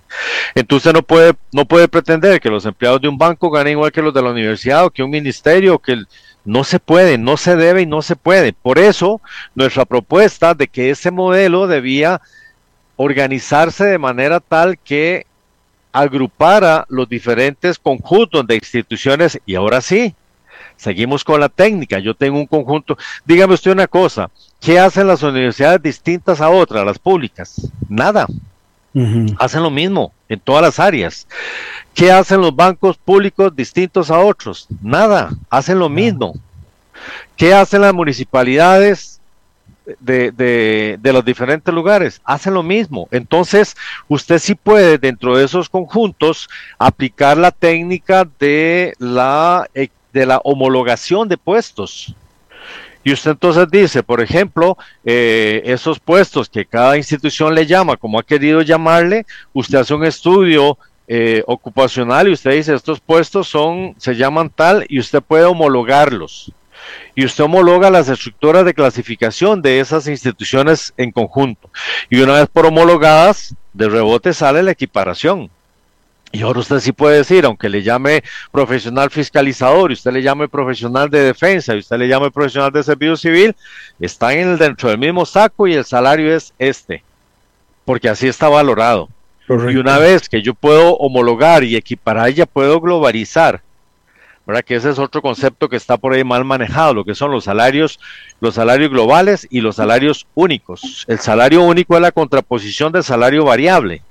Entonces no puede, no puede pretender que los empleados de un banco ganen igual que los de la universidad o que un ministerio o que el no se puede, no se debe y no se puede. Por eso, nuestra propuesta de que ese modelo debía organizarse de manera tal que agrupara los diferentes conjuntos de instituciones y ahora sí, seguimos con la técnica. Yo tengo un conjunto, dígame usted una cosa, ¿qué hacen las universidades distintas a otras, las públicas? Nada. Hacen lo mismo en todas las áreas. ¿Qué hacen los bancos públicos distintos a otros? Nada, hacen lo mismo. ¿Qué hacen las municipalidades de, de, los diferentes lugares? Hacen lo mismo. Entonces, usted sí puede, dentro de esos conjuntos, aplicar la técnica de la, eh, de la homologación de puestos. Y usted entonces dice, por ejemplo, eh, esos puestos que cada institución le llama, como ha querido llamarle, usted hace un estudio eh, ocupacional y usted dice, estos puestos son, se llaman tal y usted puede homologarlos. Y usted homologa las estructuras de clasificación de esas instituciones en conjunto. Y una vez por homologadas, de rebote sale la equiparación. Y ahora usted sí puede decir, aunque le llame profesional fiscalizador, y usted le llame profesional de defensa, y usted le llame profesional de servicio civil, están en el, dentro del mismo saco y el salario es este, porque así está valorado. Y una vez que yo puedo homologar y equiparar, ya puedo globalizar. ¿verdad? Que ese es otro concepto que está por ahí mal manejado, lo que son los salarios, los salarios globales y los salarios únicos. El salario único es la contraposición del salario variable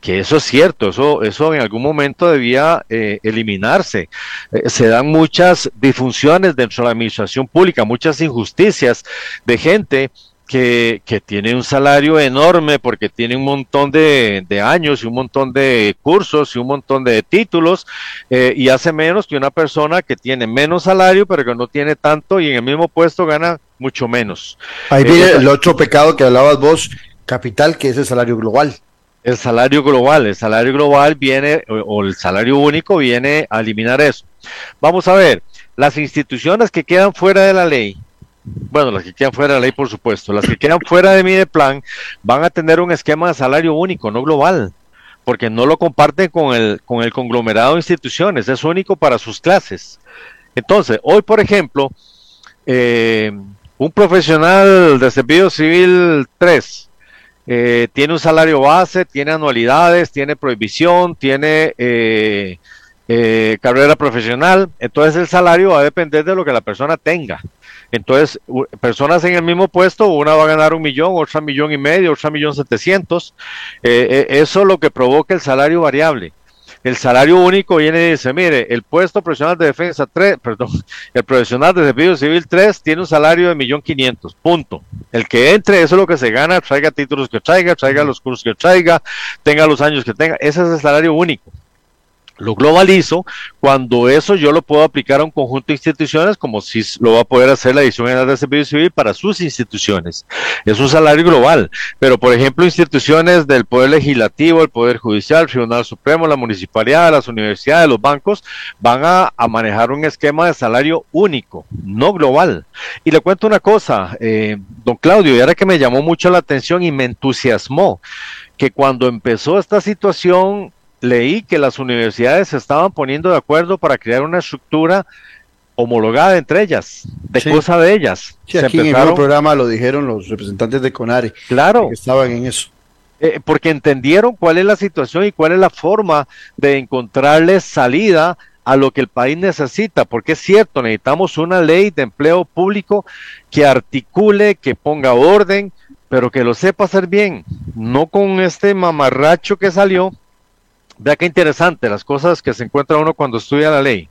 que eso es cierto, eso, eso en algún momento debía eh, eliminarse. Eh, se dan muchas disfunciones dentro de la administración pública, muchas injusticias de gente que, que, tiene un salario enorme porque tiene un montón de, años y un montón de cursos y un montón de títulos eh, y hace menos que una persona que tiene menos salario pero que no tiene tanto y en el mismo puesto gana mucho menos. Ahí viene eh, el otro pecado que hablabas vos, capital, que es el salario global. El salario global, el salario global viene, o el salario único viene a eliminar eso. Vamos a ver, las instituciones que quedan fuera de la ley, bueno, las que quedan fuera de la ley, por supuesto, las que quedan fuera de mi plan van a tener un esquema de salario único, no global, porque no lo comparten con el, con el conglomerado de instituciones, es único para sus clases. Entonces, hoy, por ejemplo, eh, un profesional de servicio civil 3 eh, tiene un salario base, tiene anualidades, tiene prohibición, tiene eh, eh, carrera profesional, entonces el salario va a depender de lo que la persona tenga. Entonces, personas en el mismo puesto, una va a ganar un millón, otra millón y medio, otra millón setecientos. eso es lo que provoca el salario variable. El salario único viene y dice, mire, el puesto profesional de defensa 3, perdón, el profesional de servicio civil 3 tiene un salario de millón quinientos, punto. El que entre, eso es lo que se gana, traiga títulos que traiga, traiga los cursos que traiga, tenga los años que tenga, ese es el salario único. Lo globalizo cuando eso yo lo puedo aplicar a un conjunto de instituciones como si lo va a poder hacer la Dirección General de Servicio Civil para sus instituciones. Es un salario global, pero por ejemplo instituciones del Poder Legislativo, el Poder Judicial, el Tribunal Supremo, la Municipalidad, las universidades, los bancos, van a, manejar un esquema de salario único, no global. Y le cuento una cosa, eh, don Claudio, y ahora que me llamó mucho la atención y me entusiasmó, que cuando empezó esta situación leí que las universidades se estaban poniendo de acuerdo para crear una estructura homologada entre ellas, de cosa de ellas. Sí, aquí en el programa lo dijeron los representantes de CONARE. Claro. Que estaban en eso. Eh, porque entendieron cuál es la situación y cuál es la forma de encontrarle salida a lo que el país necesita, porque es cierto, necesitamos una ley de empleo público que articule, que ponga orden, pero que lo sepa hacer bien, no con este mamarracho que salió, Vea qué interesante las cosas que se encuentra uno cuando estudia la ley.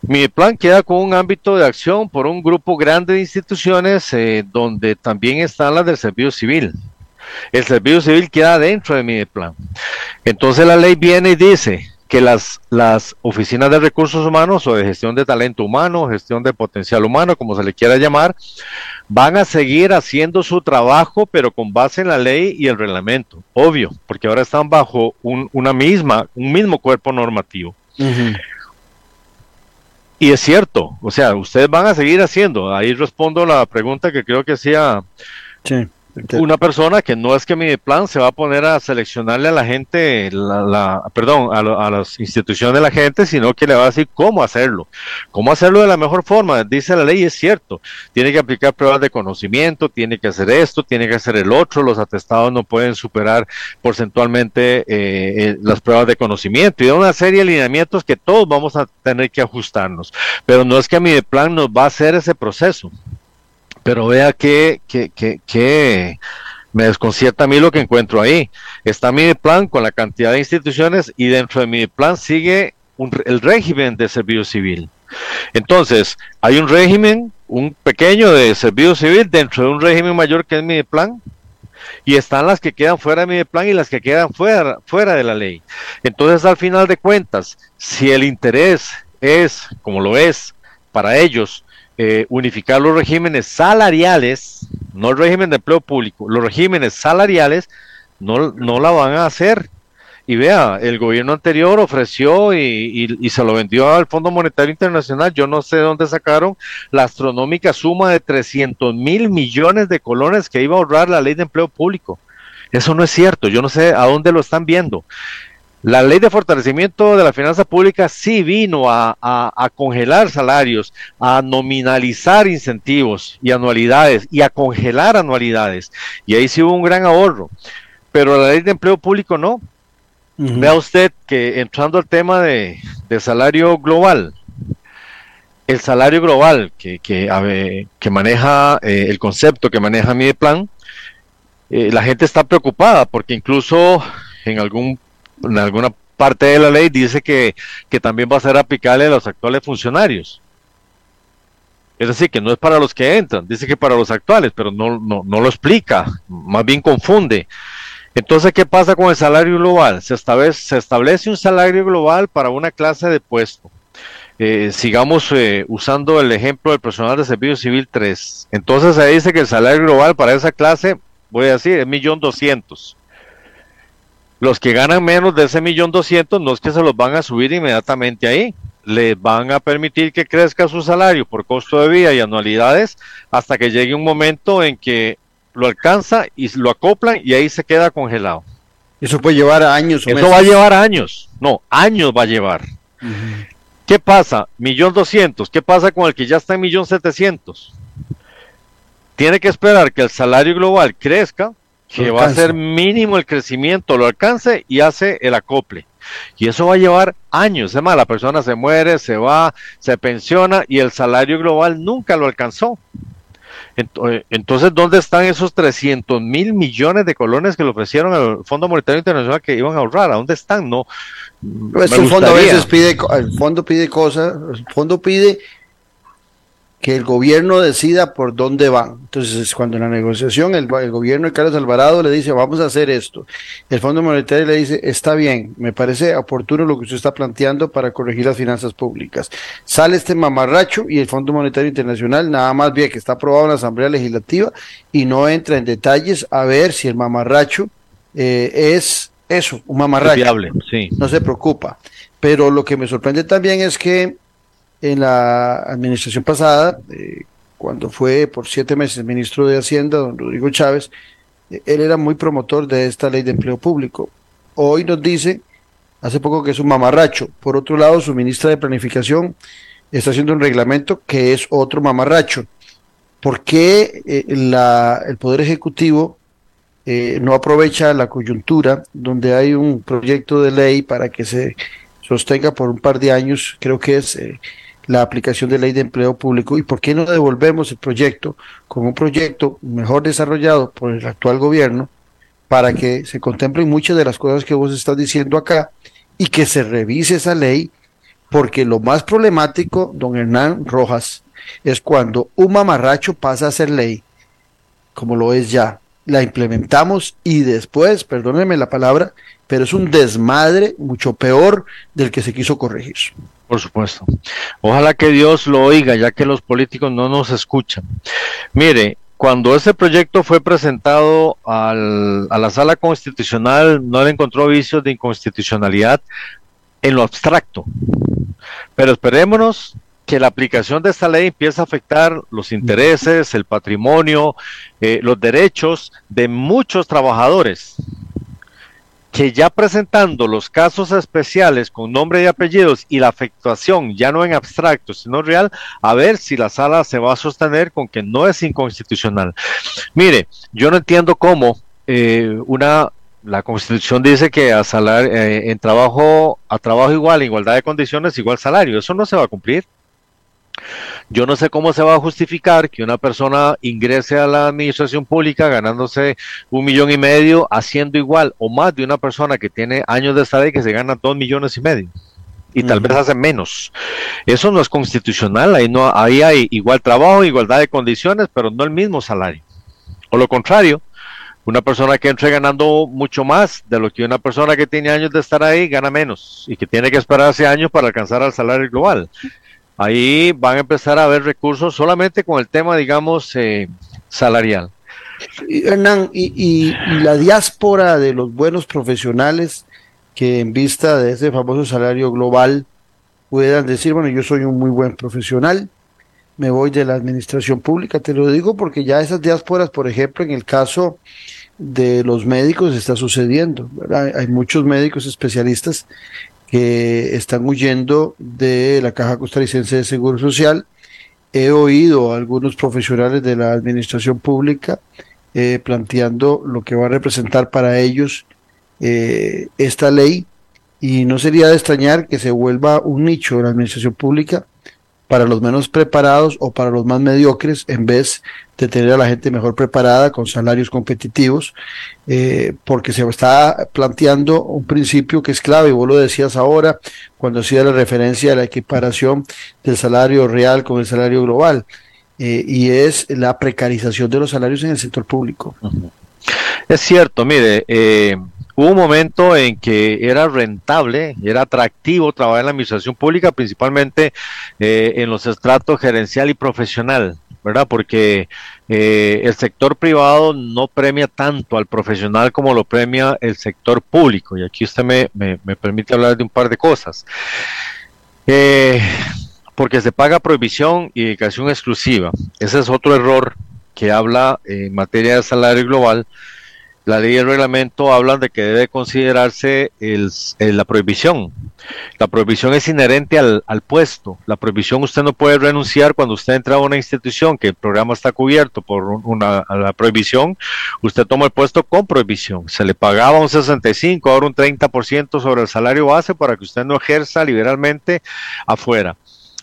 Mi plan queda con un ámbito de acción por un grupo grande de instituciones eh, donde también están las del servicio civil. El servicio civil queda dentro de mi plan. Entonces la ley viene y dice que las, las oficinas de recursos humanos o de gestión de talento humano, gestión de potencial humano, como se le quiera llamar, van a seguir haciendo su trabajo, pero con base en la ley y el reglamento, obvio, porque ahora están bajo un, una misma, un mismo cuerpo normativo. Y es cierto, o sea, ustedes van a seguir haciendo. Ahí respondo la pregunta que creo que hacía sí una persona que no es que mi plan se va a poner a seleccionarle a la gente, la, perdón, a, las instituciones de la gente, sino que le va a decir cómo hacerlo, cómo hacerlo de la mejor forma. Dice la ley, es cierto, tiene que aplicar pruebas de conocimiento, tiene que hacer esto, tiene que hacer el otro, los atestados no pueden superar porcentualmente eh, eh, las pruebas de conocimiento y de una serie de lineamientos que todos vamos a tener que ajustarnos. Pero no es que mi plan nos va a hacer ese proceso. Pero vea que, que, que, me desconcierta a mí lo que encuentro ahí. Está mi plan con la cantidad de instituciones y dentro de mi plan sigue el régimen de servicio civil. Entonces, hay un régimen, un pequeño de servicio civil dentro de un régimen mayor que es mi plan. Y están las que quedan fuera de mi plan y las que quedan fuera, fuera de la ley. Entonces, al final de cuentas, si el interés es, como lo es, para ellos, eh, unificar los regímenes salariales, no el régimen de empleo público, los regímenes salariales no, no la van a hacer. Y vea, el gobierno anterior ofreció y, y, se lo vendió al Fondo Monetario Internacional. Yo no sé de dónde sacaron la astronómica suma de 300 mil millones de colones que iba a ahorrar la ley de empleo público. Eso no es cierto. Yo no sé a dónde lo están viendo. La ley de fortalecimiento de la finanza pública sí vino a, congelar salarios, a nominalizar incentivos y anualidades y a congelar anualidades. Y ahí sí hubo un gran ahorro. Pero la ley de empleo público no. Vea usted que entrando al tema de, salario global, el salario global que, que, maneja eh, el concepto que maneja mi plan, eh, la gente está preocupada porque incluso en algún en alguna parte de la ley dice que, también va a ser aplicable a los actuales funcionarios. Es decir, que no es para los que entran, dice que para los actuales, pero no, no, no lo explica, más bien confunde. Entonces, ¿qué pasa con el salario global? Se establece, se establece un salario global para una clase de puesto. Eh, sigamos eh, usando el ejemplo del personal de servicio civil 3. Entonces se dice que el salario global para esa clase, voy a decir, es millón doscientos. Los que ganan menos de ese millón doscientos no es que se los van a subir inmediatamente ahí, les van a permitir que crezca su salario por costo de vida y anualidades hasta que llegue un momento en que lo alcanza y lo acoplan y ahí se queda congelado. Eso puede llevar años. O Eso va a llevar años, no, años va a llevar. ¿Qué pasa? Millón doscientos. ¿Qué pasa con el que ya está en millón setecientos? tiene que esperar que el salario global crezca, que va a ser mínimo el crecimiento, lo alcance y hace el acople. Y eso va a llevar años. Es más, la persona se muere, se va, se pensiona y el salario global nunca lo alcanzó. Entonces, ¿dónde están esos 300 mil millones de colones que le ofrecieron al Fondo Monetario Internacional que iban a ahorrar? ¿A dónde están? No. Pues el fondo a veces pide, el fondo pide cosas, el fondo pide que el gobierno decida por dónde van. Entonces, cuando en la negociación el, gobierno de Carlos Alvarado le dice, vamos a hacer esto, el Fondo Monetario le dice, está bien, me parece oportuno lo que usted está planteando para corregir las finanzas públicas. Sale este mamarracho y el Fondo Monetario Internacional nada más ve que está aprobado en la Asamblea Legislativa y no entra en detalles a ver si el mamarracho eh, es eso, un mamarracho. sí. No se preocupa. Pero lo que me sorprende también es que en la administración pasada, eh, cuando fue por siete meses ministro de Hacienda, don Rodrigo Chávez, eh, él era muy promotor de esta ley de empleo público. Hoy nos dice, hace poco que es un mamarracho. Por otro lado, su ministra de Planificación está haciendo un reglamento que es otro mamarracho. ¿Por qué eh, el Poder Ejecutivo no aprovecha la coyuntura donde hay un proyecto de ley para que se sostenga por un par de años? Creo que es la aplicación de ley de empleo público y por qué no devolvemos el proyecto como un proyecto mejor desarrollado por el actual gobierno para que se contemplen muchas de las cosas que vos estás diciendo acá y que se revise esa ley porque lo más problemático, don Hernán Rojas, es cuando un mamarracho pasa a ser ley, como lo es ya, la implementamos y después, perdónenme la palabra, pero es un desmadre mucho peor del que se quiso corregir. Por supuesto. Ojalá que Dios lo oiga, ya que los políticos no nos escuchan. Mire, cuando ese proyecto fue presentado a la sala constitucional, no le encontró vicios de inconstitucionalidad en lo abstracto. Pero esperémonos que la aplicación de esta ley empiece a afectar los intereses, el patrimonio, eh, los derechos de muchos trabajadores que ya presentando los casos especiales con nombre y apellidos y la afectación ya no en abstracto, sino real, a ver si la sala se va a sostener con que no es inconstitucional. Mire, yo no entiendo cómo eh, una la Constitución dice que a salario, eh, en trabajo a trabajo igual, igualdad de condiciones, igual salario. Eso no se va a cumplir. Yo no sé cómo se va a justificar que una persona ingrese a la administración pública ganándose un millón y medio, haciendo igual o más de una persona que tiene años de estar y que se gana dos millones y medio. Y tal vez hace menos. Eso no es constitucional. Ahí, no, ahí hay igual trabajo, igualdad de condiciones, pero no el mismo salario. O lo contrario, una persona que entre ganando mucho más de lo que una persona que tiene años de estar ahí gana menos y que tiene que esperarse años para alcanzar al salario global ahí van a empezar a haber recursos solamente con el tema, digamos, eh, salarial. Hernán, y, la diáspora de los buenos profesionales que en vista de ese famoso salario global puedan decir, bueno, yo soy un muy buen profesional, me voy de la administración pública, te lo digo porque ya esas diásporas, por ejemplo, en el caso de los médicos está sucediendo, hay muchos médicos especialistas que están huyendo de la Caja Costarricense de Seguro Social. He oído a algunos profesionales de la administración pública eh, planteando lo que va a representar para ellos eh, esta ley y no sería de extrañar que se vuelva un nicho de la administración pública para los menos preparados o para los más mediocres en vez de tener a la gente mejor preparada con salarios competitivos, eh, porque se está planteando un principio que es clave, y vos lo decías ahora cuando hacía la referencia a la equiparación del salario real con el salario global, eh, y es la precarización de los salarios en el sector público. Es cierto, mire, eh, Hubo un momento en que era rentable, era atractivo trabajar en la administración pública, principalmente eh, en los estratos gerencial y profesional, ¿verdad? Porque eh, el sector privado no premia tanto al profesional como lo premia el sector público. Y aquí usted me, me, permite hablar de un par de cosas. Eh, porque se paga prohibición y dedicación exclusiva. Ese es otro error que habla en materia de salario global la ley y el reglamento hablan de que debe considerarse el, la prohibición. La prohibición es inherente al, puesto. La prohibición usted no puede renunciar cuando usted entra a una institución que el programa está cubierto por una la prohibición. Usted toma el puesto con prohibición. Se le pagaba un 65, ahora un 30% sobre el salario base para que usted no ejerza liberalmente afuera.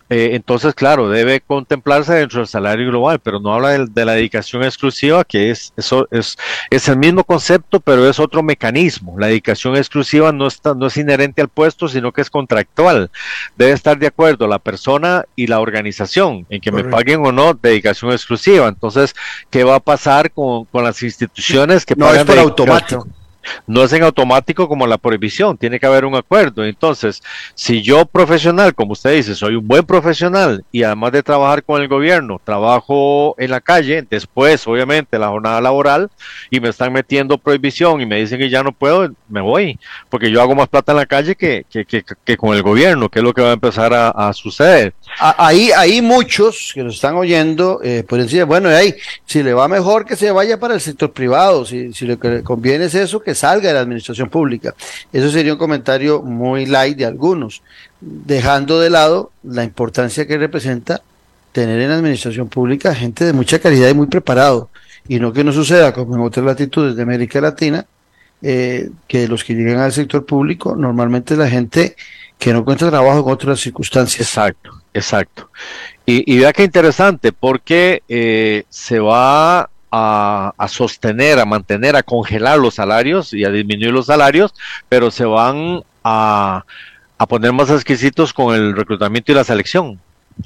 Eh, entonces, claro, debe contemplarse dentro del salario global, pero no habla de, la dedicación exclusiva, que es, eso es, es el mismo concepto, pero es otro mecanismo. La dedicación exclusiva no, está, no es inherente al puesto, sino que es contractual. Debe estar de acuerdo la persona y la organización en que me paguen o no dedicación exclusiva. Entonces, ¿qué va a pasar con, con las instituciones que no pagan es por automático? No es en automático como la prohibición, tiene que haber un acuerdo. Entonces, si yo profesional, como usted dice, soy un buen profesional y además de trabajar con el gobierno, trabajo en la calle, después, obviamente, la jornada laboral y me están metiendo prohibición y me dicen que ya no puedo, me voy, porque yo hago más plata en la calle que, que, que, con el gobierno, que es lo que va a empezar a, suceder. Ahí muchos que nos están oyendo, eh, pueden decir, bueno, si le va mejor que se vaya para el sector privado, si, si que conviene es eso, que salga de la administración pública. Eso sería un comentario muy light de algunos, dejando de lado la importancia que representa tener en la administración pública gente de mucha calidad y muy preparado, y no que no suceda como en otras latitudes de América Latina, eh, que los que llegan al sector público normalmente es la gente que no encuentra trabajo en otras circunstancias. Exacto, exacto. Y, vea qué interesante, porque eh, se va a, sostener, a mantener, a congelar los salarios y a disminuir los salarios, pero se van a, a poner más exquisitos con el reclutamiento y la selección.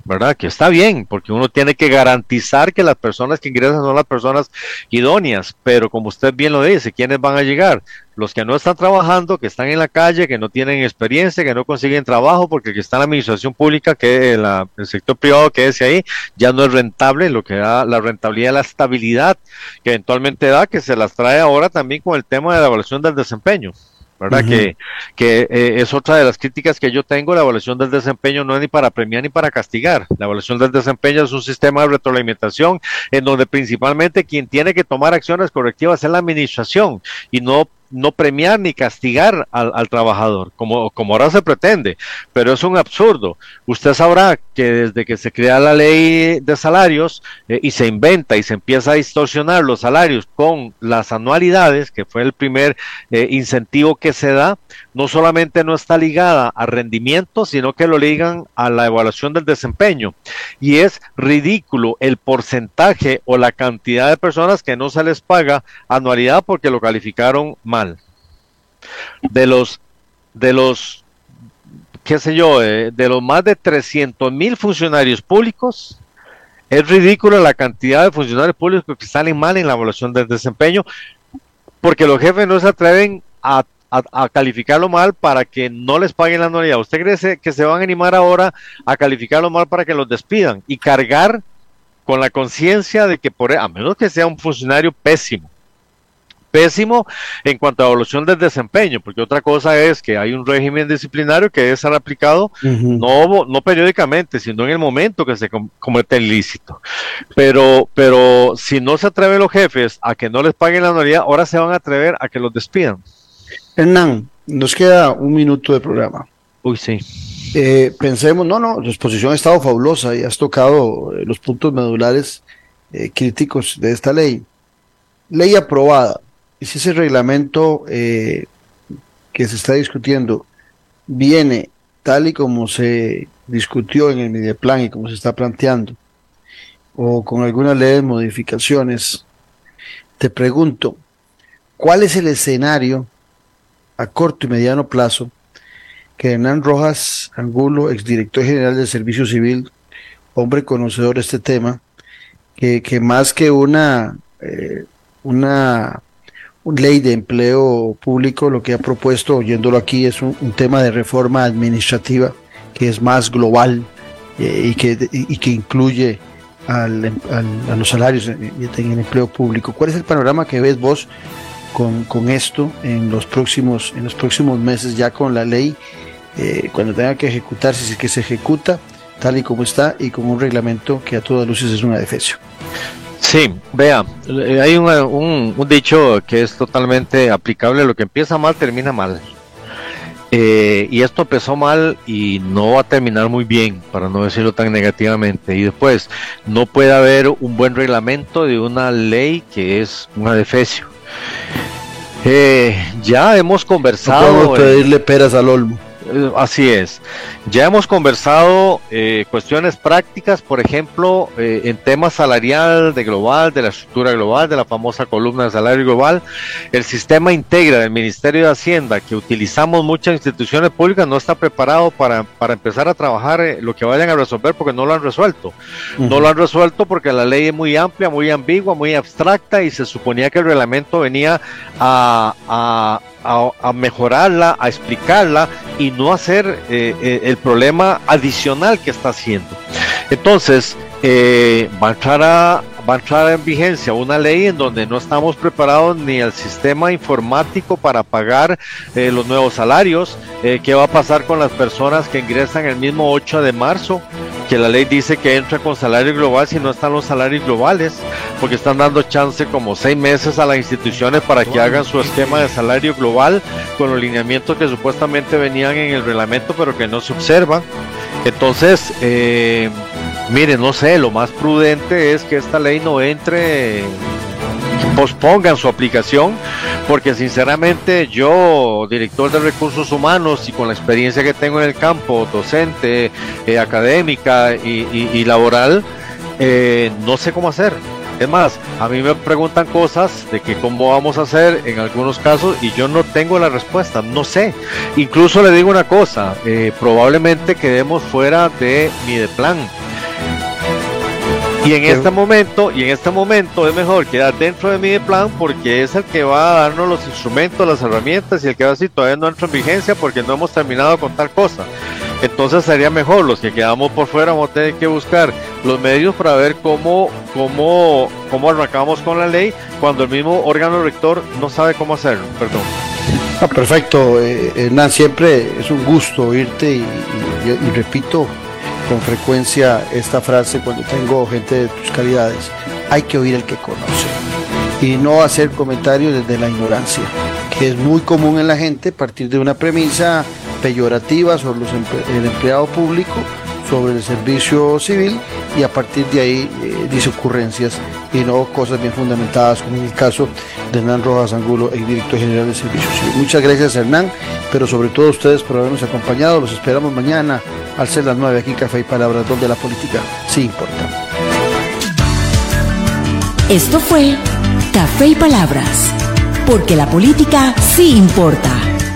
¿Verdad? Que está bien, porque uno tiene que garantizar que las personas que ingresan son las personas idóneas, pero como usted bien lo dice, ¿quiénes van a llegar? Los que no están trabajando, que están en la calle, que no tienen experiencia, que no consiguen trabajo, porque que está en la administración pública, que el, el sector privado que es ahí, ya no es rentable, lo que da la rentabilidad, la estabilidad que eventualmente da, que se las trae ahora también con el tema de la evaluación del desempeño. ¿Verdad? Que, que eh, es otra de las críticas que yo tengo, la evaluación del desempeño no es ni para premiar ni para castigar. La evaluación del desempeño es un sistema de retroalimentación en donde principalmente quien tiene que tomar acciones correctivas es la administración y no no premiar ni castigar al, trabajador, como, como ahora se pretende, pero es un absurdo. Usted sabrá que desde que se crea la ley de salarios eh, y se inventa y se empieza a distorsionar los salarios con las anualidades, que fue el primer eh, incentivo que se da, no solamente no está ligada a rendimiento, sino que lo ligan a la evaluación del desempeño. Y es ridículo el porcentaje o la cantidad de personas que no se les paga anualidad porque lo calificaron mal. De los, de los, qué sé yo, eh, de los más de 300 mil funcionarios públicos, es ridículo la cantidad de funcionarios públicos que salen mal en la evaluación del desempeño, porque los jefes no se atreven a a, calificarlo mal para que no les paguen la anualidad. ¿Usted cree que se van a animar ahora a calificarlo mal para que los despidan y cargar con la conciencia de que por e, a menos que sea un funcionario pésimo, pésimo en cuanto a evolución del desempeño, porque otra cosa es que hay un régimen disciplinario que debe ser aplicado no, no periódicamente, sino en el momento que se comete el ilícito. Pero, pero si no se atreven los jefes a que no les paguen la anualidad, ahora se van a atrever a que los despidan. Hernán, nos queda un minuto de programa. Uy, sí. Eh, pensemos, no, no, la exposición ha estado fabulosa y has tocado eh, los puntos medulares eh, críticos de esta ley. Ley aprobada. Y si ese reglamento que se está discutiendo viene tal y como se discutió en el Mideplan y como se está planteando, o con algunas leyes modificaciones, te pregunto, ¿cuál es el escenario a corto y mediano plazo que Hernán Rojas Angulo, exdirector general del Servicio Civil, hombre conocedor de este tema, que, que más que una, eh, una, ley de empleo público, lo que ha propuesto, oyéndolo aquí, es un, tema de reforma administrativa que es más global eh, y, que, y que incluye al, a los salarios en, en el empleo público. ¿Cuál es el panorama que ves vos con, con, esto en los próximos en los próximos meses ya con la ley eh, cuando tenga que ejecutarse si es que se ejecuta tal y como está y con un reglamento que a todas luces es una defensa Sí, vea, eh, hay un, dicho que es totalmente aplicable, lo que empieza mal termina mal. Eh, y esto empezó mal y no va a terminar muy bien, para no decirlo tan negativamente. Y después, no puede haber un buen reglamento de una ley que es una defecio. Eh, ya hemos conversado. No podemos pedirle peras al olmo. Eh, así es. Ya hemos conversado eh, cuestiones prácticas, por ejemplo, eh, en temas salarial de global, de la estructura global, de la famosa columna de salario global. El sistema integra del Ministerio de Hacienda que utilizamos muchas instituciones públicas no está preparado para, para empezar a trabajar lo que vayan a resolver porque no lo han resuelto. No lo han resuelto porque la ley es muy amplia, muy ambigua, muy abstracta y se suponía que el reglamento venía a, a a, mejorarla, a explicarla y no hacer eh, eh, el problema adicional que está haciendo. Entonces, eh, a, va a entrar en vigencia una ley en donde no estamos preparados ni el sistema informático para pagar los nuevos salarios. ¿Qué va a pasar con las personas que ingresan el mismo 8 de marzo? que la ley dice que entra con salario global si no están los salarios globales, porque están dando chance como seis meses a las instituciones para que hagan su esquema de salario global con los lineamientos que supuestamente venían en el reglamento pero que no se observan. Entonces, eh, mire, no sé, lo más prudente es que esta ley no entre pospongan su aplicación, porque sinceramente yo, director de recursos humanos y con la experiencia que tengo en el campo, docente, eh, académica y, laboral, eh, no sé cómo hacer. Es más, a mí me preguntan cosas de que cómo vamos a hacer en algunos casos y yo no tengo la respuesta, no sé. Incluso le digo una cosa, eh, probablemente quedemos fuera de mi de plan y en este momento, y en este momento es mejor quedar dentro de mi plan porque es el que va a darnos los instrumentos, las herramientas y el que va a decir todavía no entra en vigencia porque no hemos terminado con tal cosa. Entonces sería mejor los que quedamos por fuera vamos a tener que buscar los medios para ver cómo, cómo, cómo arrancamos con la ley cuando el mismo órgano rector no sabe cómo hacerlo. Perdón. Ah, perfecto, eh, Hernán, siempre es un gusto oírte y repito, con frecuencia esta frase cuando tengo gente de tus calidades. Hay que oír el que conoce y no hacer comentarios desde la ignorancia, que es muy común en la gente partir de una premisa peyorativa sobre el empleado público, sobre el servicio civil y a partir de ahí eh, dice ocurrencias y no cosas bien fundamentadas, como en el caso de Hernán Rojas Angulo, el director general del Servicio Civil. Muchas gracias Hernán, pero sobre todo a ustedes por habernos acompañado. Los esperamos mañana al ser las 9 aquí Café y Palabras, donde la política sí importa. Esto fue Café y Palabras, porque la política sí importa